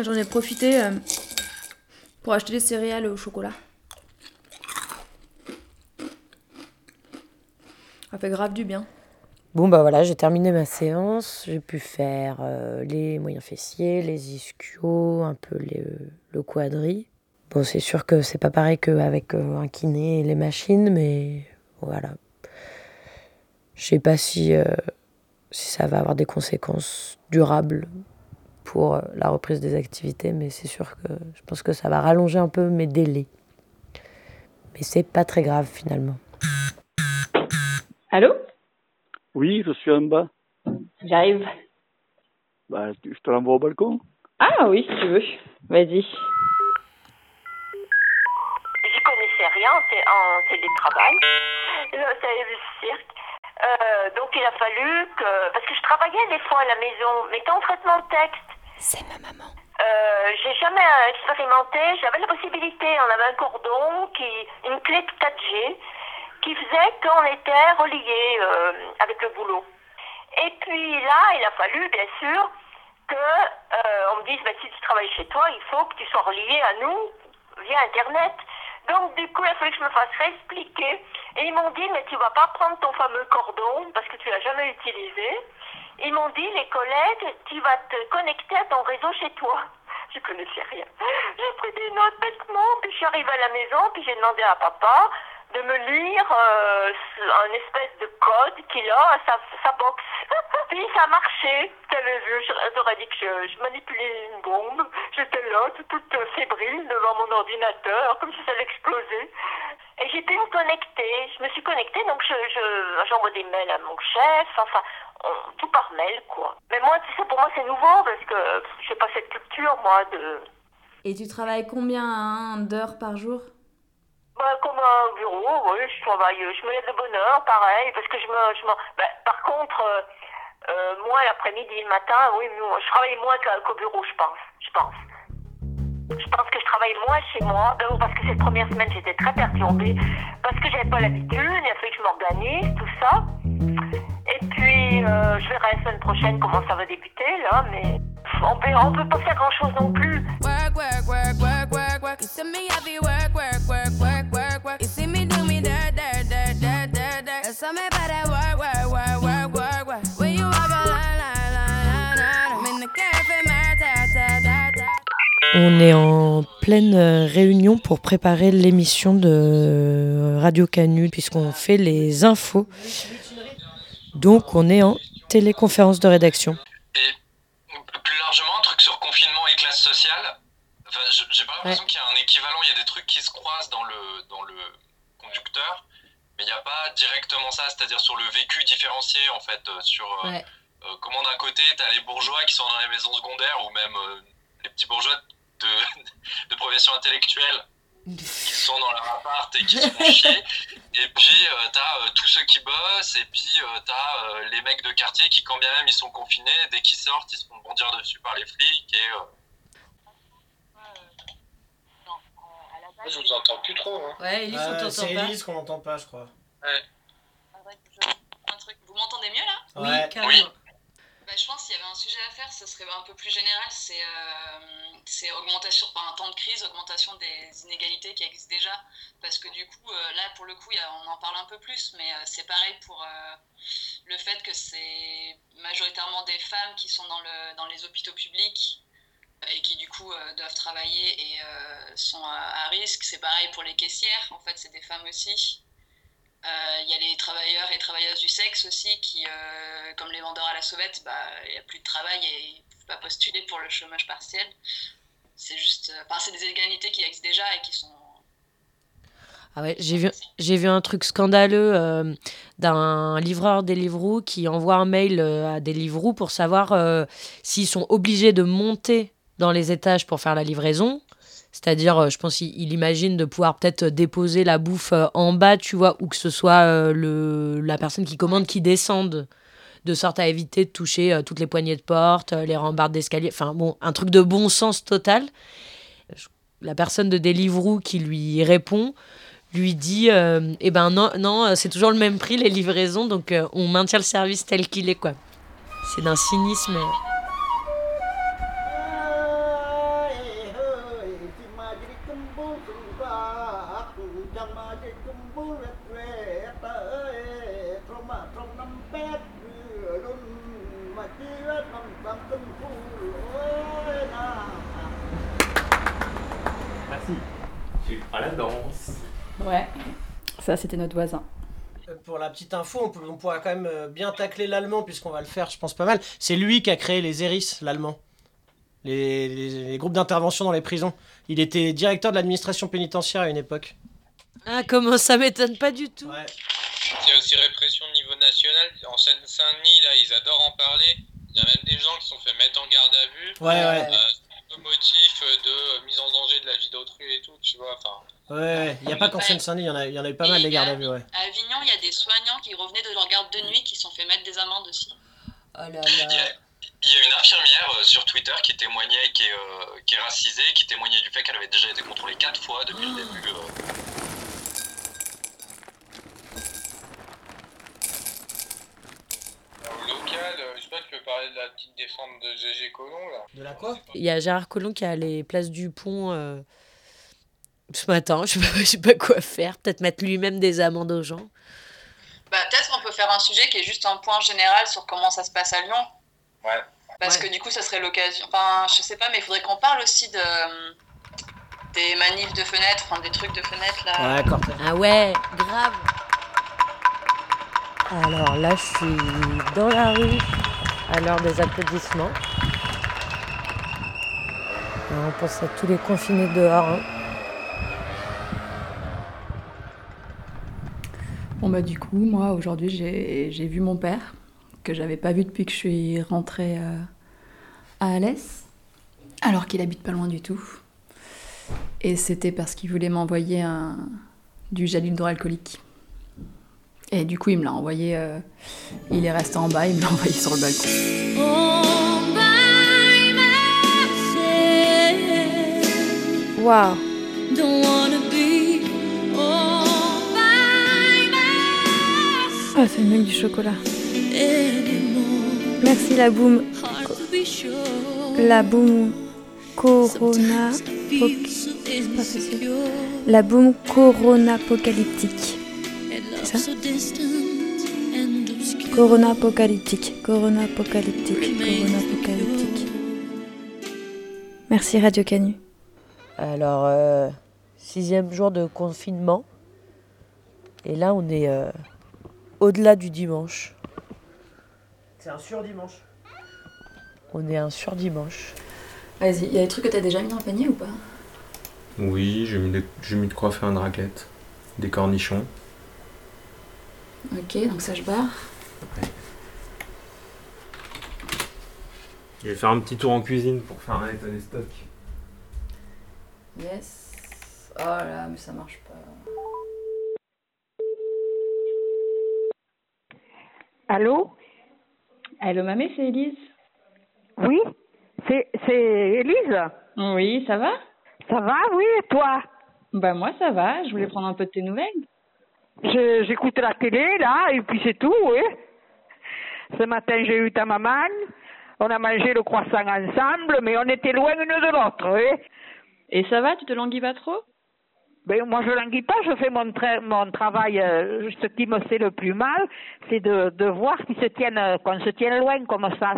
J'en ai profité euh, pour acheter des céréales au chocolat. Ça fait grave du bien. Bon, bah voilà, j'ai terminé ma séance. J'ai pu faire euh, les moyens fessiers, les ischios, un peu les, le quadri. Bon, c'est sûr que c'est pas pareil qu'avec euh, un kiné et les machines, mais voilà. Je sais pas si, euh, ça va avoir des conséquences durables pour euh, la reprise des activités, mais c'est sûr que je pense que ça va rallonger un peu mes délais. Mais c'est pas très grave finalement. Allô? Oui, je suis en bas. J'arrive. Bah, tu- je te l'envoie au balcon. Ah oui, si tu veux. Vas-y. J'y connaissais rien en té- en télétravail. Ce cirque. Euh, donc il a fallu que. Parce que je travaillais des fois à la maison, mais en traitement de texte. C'est ma maman. Euh, j'ai jamais expérimenté. J'avais la possibilité. On avait un cordon, qui, une clé de 4G, qui faisait qu'on était reliés euh, avec le boulot. Et puis là, il a fallu, bien sûr, que euh, on me dise, bah, si tu travailles chez toi, il faut que tu sois relié à nous via Internet. Donc du coup, il a fallu que je me fasse réexpliquer. Et ils m'ont dit, mais tu vas pas prendre ton fameux cordon parce que tu l'as jamais utilisé. Ils m'ont dit, les collègues, tu vas te connecter à ton réseau chez toi. Je connaissais rien. J'ai pris des notes bêtement, puis je suis arrivée à la maison, puis j'ai demandé à papa de me lire euh, un espèce de code qu'il a à sa, sa box. puis ça je- j'aurais dit que je, manipulais une bombe. J'étais là, toute, fébrile devant mon ordinateur, comme si ça allait exploser. Et j'ai pu me connecter. Je me suis connectée, donc je, je, j'envoie des mails à mon chef, enfin, tout par mail, quoi. Mais moi, tu sais, pour moi, c'est nouveau, parce que j'ai pas cette culture, moi, de... Et tu travailles combien hein, d'heures par jour? Bah, comme un bureau, oui, je travaille, je me lève de bonne heure, pareil, parce que je me... Je bah, par contre, euh, euh, moi, l'après-midi le matin, oui, je travaille moins qu'au bureau, je pense, je pense. Je pense que je travaille moins chez moi, d'abord parce que cette première semaine, j'étais très perturbée, parce que j'avais pas l'habitude, il a fallu que je m'organise, tout ça. Et puis, euh, je verrai la semaine prochaine comment ça va débuter, là, mais on peut, on peut pas faire grand-chose non plus. Work, work. You see me do me dirt, dirt, dirt, dirt, dirt, dirt. There's something about that work, work, work, work, work, work. When you walk a line, line, line, line, line. I'm in the cafe, my ta, ta, ta, ta. On est en pleine euh, réunion pour préparer l'émission de Radio Canu, puisqu'on fait les infos. Donc on est en téléconférence de rédaction. plus largement, un truc sur confinement et classe sociale. J'ai pas l'impression qu'il y a un équivalent. Il y a des trucs qui se croisent dans le, dans le conducteur, mais il n'y a pas directement ça, c'est-à-dire sur le vécu différencié, en fait, euh, sur euh, Ouais. euh, comment d'un côté, tu as les bourgeois qui sont dans les maisons secondaires, ou même euh, les petits bourgeois de, de profession intellectuelle qui sont dans leur appart et qui se font chier. Et puis, euh, t'as euh, tous ceux qui bossent, et puis euh, t'as les mecs de quartier qui, quand bien même ils sont confinés, dès qu'ils sortent, ils se font bondir dessus par les flics. Et, euh, Je vous entends plus trop. Hein. Ouais, Elise, on Euh, t'entend c'est pas. Elise qu'on n'entend pas, je crois. Un truc. Vous m'entendez mieux là? Oui, Ouais. carrément. Bah, je pense qu'il y avait un sujet à faire, ce serait un peu plus général, c'est euh, c'est augmentation, enfin, un temps de crise, augmentation des inégalités qui existent déjà. Parce que du coup, euh, là pour le coup, il y a- on en parle un peu plus, mais euh, c'est pareil pour euh, le fait que c'est majoritairement des femmes qui sont dans, le, dans les hôpitaux publics et qui du coup euh, doivent travailler et euh, sont à, risque. C'est pareil pour les caissières, en fait, c'est des femmes aussi. Euh, Il y a les travailleurs et travailleuses du sexe aussi qui, comme les vendeurs à la sauvette, bah, il n'y a plus de travail et ils ne peuvent pas postuler pour le chômage partiel. C'est juste, enfin, c'est des inégalités qui existent déjà et qui sont. Ah ouais, j'ai vu, vu un truc scandaleux d'un livreur Deliveroo qui envoie un mail euh, à Deliveroo pour savoir s'ils sont obligés de monter dans les étages pour faire la livraison. C'est-à-dire, euh, je pense qu'il il imagine de pouvoir peut-être déposer la bouffe euh, en bas, tu vois, ou que ce soit euh, le, la personne qui commande qui descende, de sorte à éviter de toucher euh, toutes les poignées de porte, euh, les rambardes d'escalier. Enfin, bon, un truc de bon sens total. La personne de Deliveroo qui lui répond lui dit euh, Eh ben non, non euh, c'est toujours le même prix, les livraisons, donc euh, on maintient le service tel qu'il est, quoi. C'est d'un cynisme. Merci. Tu à la danse. Ouais. Ça, c'était notre voisin. Euh, Pour la petite info, on, peut- on pourra quand même euh, bien tacler l'allemand, puisqu'on va le faire, je pense, pas mal. C'est lui qui a créé les ERIS, l'allemand. Les, les- les groupes d'intervention dans les prisons. Il était directeur de l'administration pénitentiaire à une époque. Ah, comment ça m'étonne pas du tout. Il y a aussi répression au niveau national. En Seine-Saint-Denis, là, ils adorent en parler. Il y a même des gens qui se sont fait mettre en garde à vue. Ouais, ouais. Euh, motif de mise en danger de la vie d'autrui et tout, tu vois. Enfin, Ouais. Il n'y a pas qu'en Seine-Saint-Denis, il y, en a- il y en a eu pas mal des gardes à vue, ouais. À Avignon, il y a des soignants qui revenaient de leur garde de nuit qui se sont fait mettre des amendes aussi. Oh là il, y a, il y a une infirmière euh, sur Twitter qui témoignait, qui est, euh, qui est racisée, qui témoignait du fait qu'elle avait déjà été contrôlée quatre fois depuis le début. euh. Local, euh, je sais pas, tu peux parler de la petite descente de GG Colomb là De la quoi? Il y a Gérard Collomb qui a les places du pont euh, ce matin. Je sais, pas, je sais pas quoi faire. Peut-être mettre lui-même des amendes aux gens. Bah, peut-être qu'on peut faire un sujet qui est juste un point général sur comment ça se passe à Lyon. Ouais. Parce que du coup, ça serait l'occasion. Enfin, je sais pas, mais il faudrait qu'on parle aussi de des manifs de fenêtres, enfin des trucs de fenêtres là. Ouais, d'accord. Ah ouais, grave. Alors là, je suis dans la rue à l'heure des applaudissements. On pense à tous les confinés dehors. hein. Bon bah du coup, moi aujourd'hui j'ai vu mon père, que j'avais pas vu depuis que je suis rentrée euh, à Alès, alors qu'il habite pas loin du tout. Et c'était parce qu'il voulait m'envoyer du gel hydroalcoolique. Et du coup il me l'a envoyé, euh, il est resté en bas, il me l'a envoyé sur le balcon. Waouh. Ah, c'est le mec du chocolat. Merci la boum. La boum Corona. C'est pas. La boum Corona apocalyptique. Ça Corona apocalyptique. Corona apocalyptique. Corona apocalyptique. Merci Radio Canu. Alors, euh, sixième jour de confinement. Et là, on est euh, au-delà du dimanche. C'est un surdimanche. On est un surdimanche. Vas-y, il y a des trucs que t'as déjà mis dans le panier ou pas? Oui, j'ai mis, des- j'ai mis de quoi faire une raquette. Des cornichons. Ok, donc ça je barre. Je vais faire un petit tour en cuisine pour faire un état des stocks. Yes. Oh là, mais ça marche pas. Allô? Allô, mamé, c'est Elise. Oui C'est c'est Élise Oui, ça va? Ça va, oui, et toi? Bah moi, ça va. Je voulais prendre un peu de tes nouvelles. Je- J'écoute la télé, là, et puis c'est tout, oui. Ce matin, j'ai eu ta maman. On a mangé le croissant ensemble, mais on était loin l'une de l'autre, oui. Et ça va Tu te languis pas trop? Ben, moi, je languis pas, je fais mon, tra- mon travail. euh, ce qui me fait le plus mal, c'est de, de voir qu'ils se tiennent, euh, qu'on se tienne loin comme ça.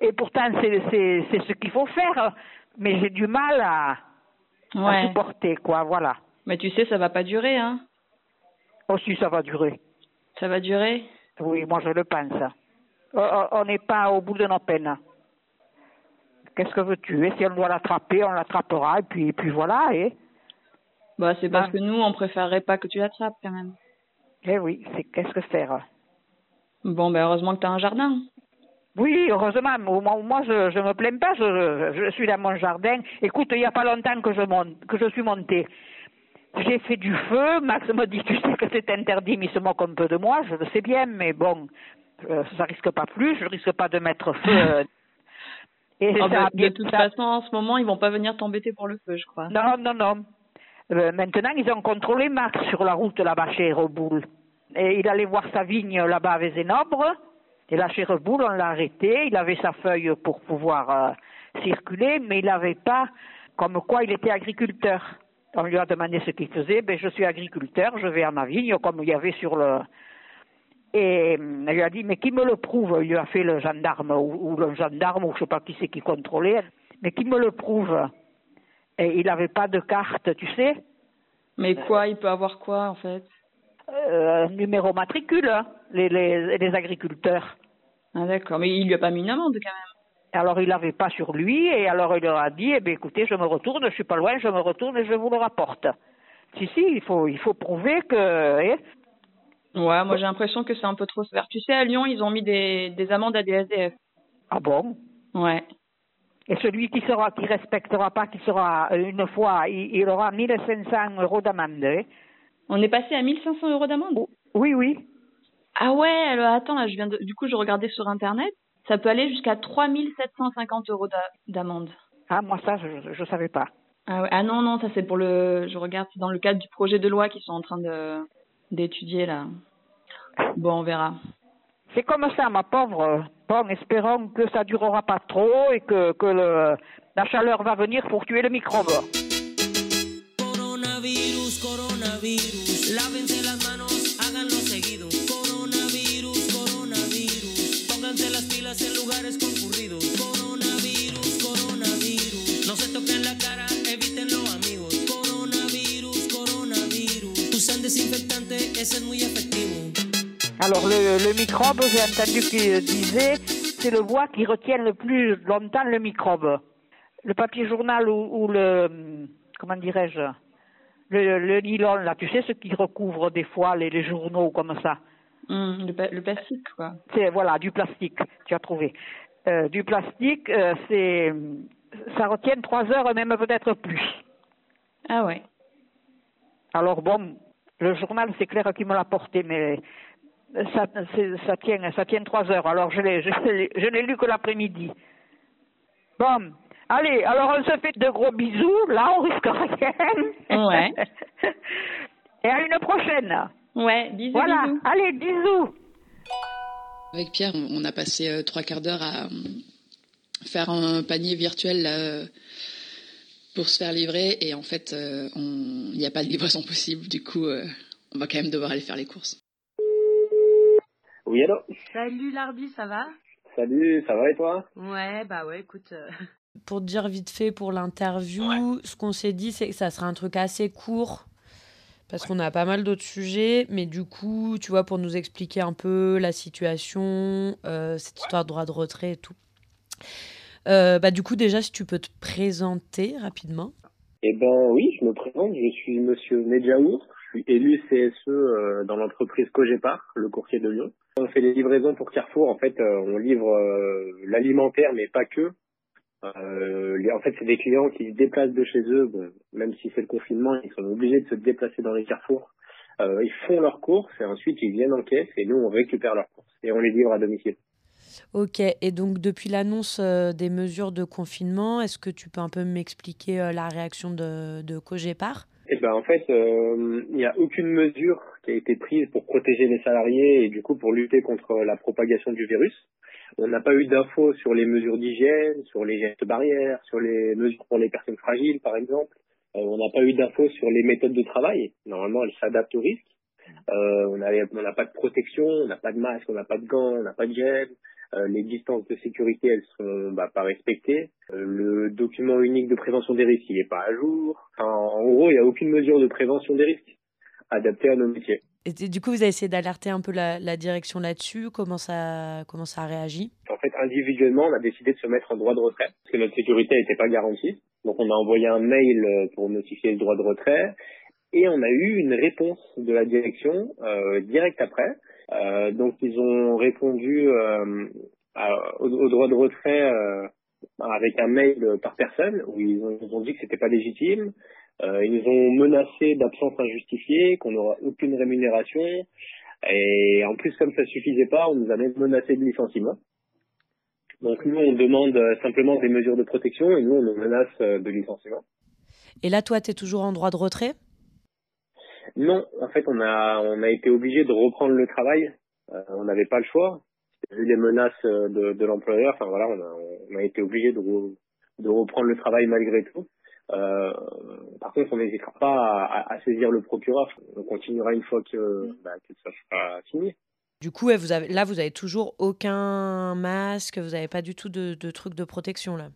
Et pourtant, c'est c'est- c'est ce qu'il faut faire. Mais j'ai du mal à, à supporter, quoi, voilà. Mais tu sais, ça va pas durer, hein Oh, si, ça va durer. Ça va durer Oui, moi, je le pense. Oh, oh, On n'est pas au bout de nos peines. Qu'est-ce que veux-tu? Et si on doit l'attraper, on l'attrapera, et puis, puis voilà, et Bah, c'est parce Ah. que nous, on préférerait pas que tu l'attrapes quand même. Eh oui, c'est qu'est-ce que faire? Bon, ben heureusement que tu as un jardin. Oui, heureusement. Moi, moi je, je me plains pas. Je, je, suis dans mon jardin. Écoute, il y a pas longtemps que je monte, que je suis montée. J'ai fait du feu. Max me dit, tu sais que c'est interdit, mais il se moque un peu de moi. Je le sais bien, mais bon, euh, ça risque pas plus. Je risque pas de mettre feu. Et Ah, ça bah, bien- de toute ça- façon, en ce moment, ils vont pas venir t'embêter pour le feu, je crois. Non, non, non. Euh, maintenant, ils ont contrôlé Max sur la route là-bas chez Reboul. Et il allait voir sa vigne là-bas à Vézénobre. Et là, chez Reboul, on l'a arrêté. Il avait sa feuille pour pouvoir euh, circuler, mais il n'avait pas, comme quoi il était agriculteur. On lui a demandé ce qu'il faisait. Ben, je suis agriculteur, je vais à ma vigne, comme il y avait sur le. Et hum, il lui a dit, mais qui me le prouve? Il lui a fait le gendarme, ou, ou le gendarme, ou je sais pas qui c'est qui contrôlait, mais qui me le prouve? Et il n'avait pas de carte, tu sais? Mais quoi, il peut avoir quoi, en fait? Euh, numéro matricule, hein, les, les, les agriculteurs. Ah d'accord, mais il lui a pas mis une amende quand même. Alors il n'avait pas sur lui et alors il leur a dit, eh bien écoutez, je me retourne, je suis pas loin, je me retourne et je vous le rapporte. Si, si, il faut, il faut prouver que... eh, Ouais, moi j'ai l'impression que c'est un peu trop sévère. Tu sais, à Lyon, ils ont mis des, des amendes à des SDF. Ah bon? Ouais. Et celui qui sera, qui respectera pas, qui sera euh, une fois, il, il aura 1500 euros d'amende. hein. On est passé à 1500 euros d'amende? Oui, oui. Ah ouais, alors attends, là, je viens de... du coup, je regardais sur Internet. Ça peut aller jusqu'à 3750 euros d'a- d'amende. Ah, moi ça, je ne savais pas. Ah, ouais. ah non, non, ça c'est pour le... Je regarde, c'est dans le cadre du projet de loi qu'ils sont en train de d'étudier là. Bon, on verra. C'est comme ça, ma pauvre. Bon, espérons que ça durera pas trop et que, que le, la chaleur va venir pour tuer le microbe. Coronavirus, coronavirus, desinfectante, ese es muy efectivo. Alors le, le microbe, j'ai entendu qu'il disait, c'est le bois qui retient le plus longtemps le microbe. Le papier journal ou, ou le, comment dirais-je, le, le nylon, là, tu sais, ce qui recouvre des fois les, les journaux comme ça? Hum, le plastique, quoi. C'est voilà, du plastique, tu as trouvé. Euh, du plastique, euh, c'est, ça retient trois heures, même peut-être plus. Ah ouais. Alors bon, le journal, c'est clair qu'il me l'a porté, mais ça, tient, ça tient trois heures. Alors je l'ai, je l'ai, je l'ai lu que l'après-midi. Bon, allez, alors on se fait de gros bisous. Là, on risque rien. Ouais. Et à une prochaine. Ouais, bisous, Voilà, bisous. allez, bisous. Avec Pierre, on a passé euh, trois quarts d'heure à euh, faire un panier virtuel là, euh, pour se faire livrer et en fait, euh, il n'y a pas de livraison possible. Du coup, euh, on va quand même devoir aller faire les courses. Oui, allô? Salut Larbi, ça va? Salut, ça va et toi? Ouais, bah ouais, écoute. euh, Pour te dire vite fait pour l'interview, ce qu'on s'est dit, c'est que ça sera un truc assez court. Parce qu'on a pas mal d'autres sujets, mais du coup, tu vois, pour nous expliquer un peu la situation, euh, cette histoire de droit de retrait et tout. Euh, bah, du coup, déjà, si tu peux te présenter rapidement. Eh ben oui, je me présente, je suis monsieur Nedjaour, je suis élu CSE euh, dans l'entreprise Cogépar, le courtier de Lyon. On fait des livraisons pour Carrefour, en fait euh, on livre l'alimentaire mais pas que. En fait c'est des clients qui se déplacent de chez eux, même si c'est le confinement, ils sont obligés de se déplacer dans les carrefours. Ils font leurs courses et ensuite ils viennent en caisse et nous on récupère leurs courses et on les livre à domicile. Ok, et donc depuis l'annonce euh, des mesures de confinement, est-ce que tu peux un peu m'expliquer euh, la réaction de, de Cogépar Eh ben en fait, euh, il n'y a aucune mesure qui a été prise pour protéger les salariés et du coup pour lutter contre la propagation du virus. On n'a pas eu d'infos sur les mesures d'hygiène, sur les gestes barrières, sur les mesures pour les personnes fragiles par exemple. Euh, on n'a pas eu d'infos sur les méthodes de travail. Normalement, elles s'adaptent au risque. Euh, on n'a pas de protection, on n'a pas de masque, on n'a pas de gants, on n'a pas de gel. Euh, les distances de sécurité, elles sont bah, pas respectées. Euh, le document unique de prévention des risques, il n'est pas à jour. Enfin, en gros, il n'y a aucune mesure de prévention des risques adaptée à nos métiers. Et du coup, vous avez essayé d'alerter un peu la, la direction là-dessus Comment ça, comment ça a réagi? En fait, individuellement, on a décidé de se mettre en droit de retrait parce que notre sécurité n'était pas garantie. Donc, on a envoyé un mail pour notifier le droit de retrait Et on a eu une réponse de la direction euh, direct après. Euh, donc ils ont répondu euh, au, droit de retrait euh, avec un mail par personne où ils ont, dit que c'était pas légitime. Euh, ils nous ont menacé d'absence injustifiée, qu'on n'aura aucune rémunération. Et en plus, comme ça suffisait pas, on nous a même menacé de licenciement. Donc nous, on demande euh, simplement des mesures de protection et nous, on nous menace de licenciement. Et là, toi, tu es toujours en droit de retrait? Non, en fait, on a on a été obligé de reprendre le travail. Euh, on n'avait pas le choix. Vu les menaces euh, de, l'employeur, enfin voilà, on a, été obligé de, re- de reprendre le travail malgré tout. Euh, par contre, on n'hésitera pas à, saisir le procureur. On continuera une fois que, bah, que ça sera signé. Du coup, là, vous avez toujours aucun masque, vous n'avez pas du tout de, de trucs de protection là?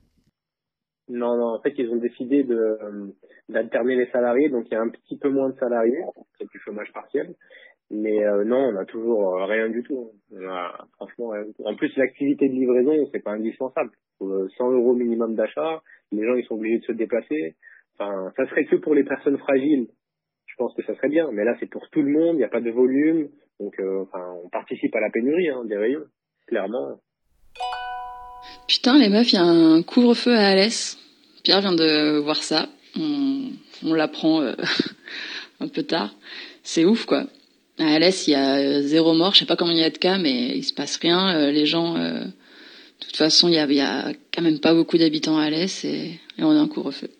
Non, non, en fait, ils ont décidé de euh, d'alterner les salariés, donc il y a un petit peu moins de salariés, c'est du chômage partiel. Mais euh, non, on a toujours euh, rien du tout. On franchement rien du tout. En plus, l'activité de livraison, c'est pas indispensable. Faut, euh, 100 euros minimum d'achat, les gens ils sont obligés de se déplacer. Enfin, ça serait que pour les personnes fragiles. Je pense que ça serait bien, mais là c'est pour tout le monde. Il n'y a pas de volume, donc euh, enfin, on participe à la pénurie hein, des rayons, clairement. Putain, les meufs, il y a un couvre-feu à Alès. Pierre vient de voir ça. On, on l'apprend euh, un peu tard. C'est ouf, quoi. À Alès, il y a euh, zéro mort. Je sais pas combien il y a de cas, mais il se passe rien. Euh, les gens, euh, de toute façon, il y a, il y a quand même pas beaucoup d'habitants à Alès et, et on a un couvre-feu.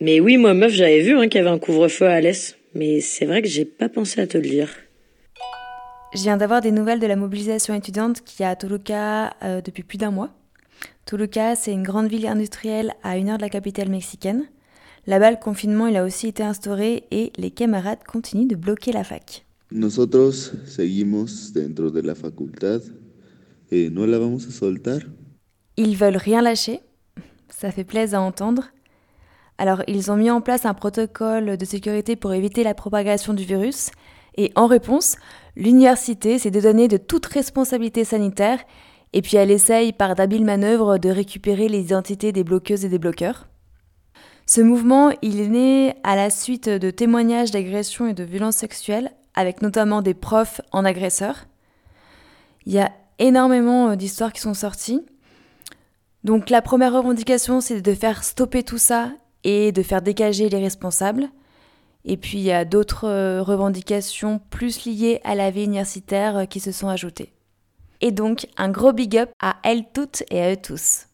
Mais oui, moi, meuf, j'avais vu hein, qu'il y avait un couvre-feu à Alès. Mais c'est vrai que j'ai pas pensé à te le dire. Je viens d'avoir des nouvelles de la mobilisation étudiante qui est à Toluca euh, depuis plus d'un mois. Toluca, c'est une grande ville industrielle à une heure de la capitale mexicaine. Là-bas, le confinement, il a aussi été instauré et les camarades continuent de bloquer la fac. Nosotros seguimos dentro de la facultad. Eh, ¿No la vamos a soltar? Ils veulent rien lâcher. Ça fait plaisir à entendre. Alors, ils ont mis en place un protocole de sécurité pour éviter la propagation du virus. Et en réponse, l'université s'est dédonnée de toute responsabilité sanitaire. Et puis, elle essaye, par d'habiles manœuvres, de récupérer les identités des bloqueuses et des bloqueurs. Ce mouvement, il est né à la suite de témoignages d'agressions et de violences sexuelles, avec notamment des profs en agresseurs. Il y a énormément euh, d'histoires qui sont sorties. Donc la première revendication, c'est de faire stopper tout ça et de faire dégager les responsables. Et puis il y a d'autres euh, revendications plus liées à la vie universitaire euh, qui se sont ajoutées. Et donc un gros big up à elles toutes et à eux tous.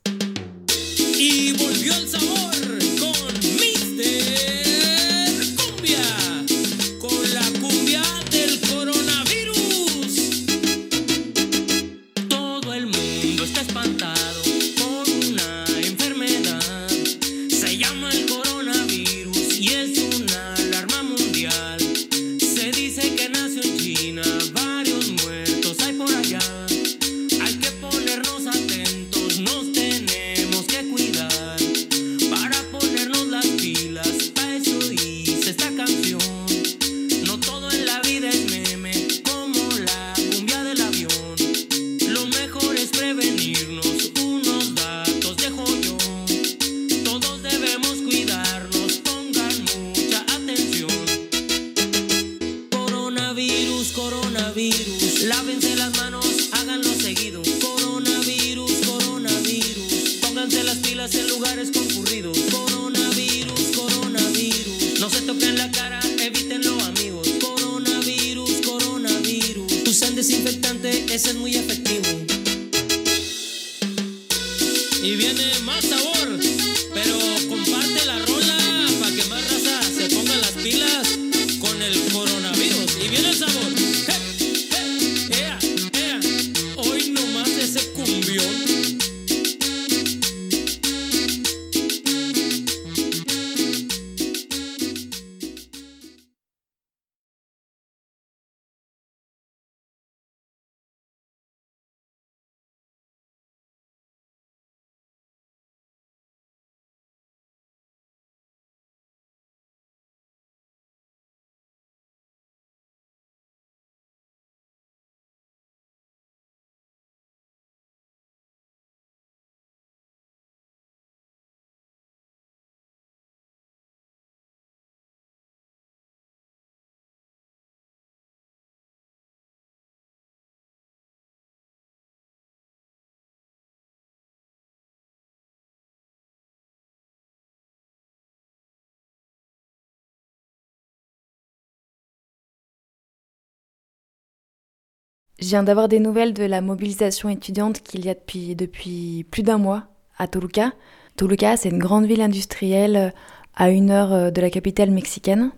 Je viens d'avoir des nouvelles de la mobilisation étudiante qu'il y a depuis, plus d'un mois à Toluca. Toluca, c'est une grande ville industrielle à une heure de la capitale mexicaine.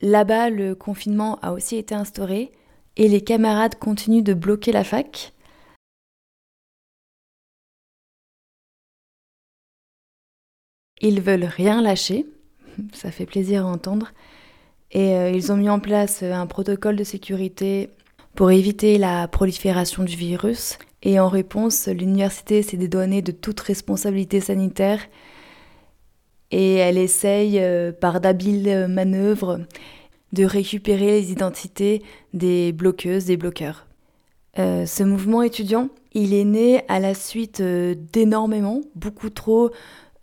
Là-bas, le confinement a aussi été instauré et les camarades continuent de bloquer la fac. Ils veulent rien lâcher, ça fait plaisir à entendre, et euh, ils ont mis en place un protocole de sécurité pour éviter la prolifération du virus. Et en réponse, l'université s'est dédouanée de toute responsabilité sanitaire et elle essaye, euh, par d'habiles manœuvres, de récupérer les identités des bloqueuses, des bloqueurs. Euh, ce mouvement étudiant, il est né à la suite d'énormément, beaucoup trop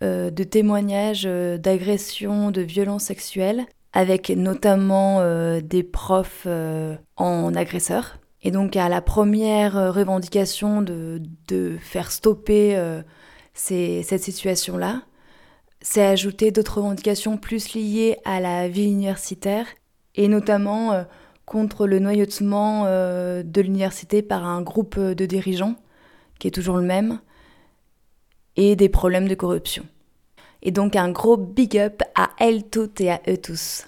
euh, de témoignages euh, d'agressions, de violences sexuelles, avec notamment euh, des profs en agresseurs. Et donc à la première revendication de, faire stopper cette situation-là, s'est ajouté d'autres revendications plus liées à la vie universitaire, et notamment contre le noyautement de l'université par un groupe de dirigeants, qui est toujours le même, et des problèmes de corruption. Et donc un gros big up à elles toutes et à eux tous.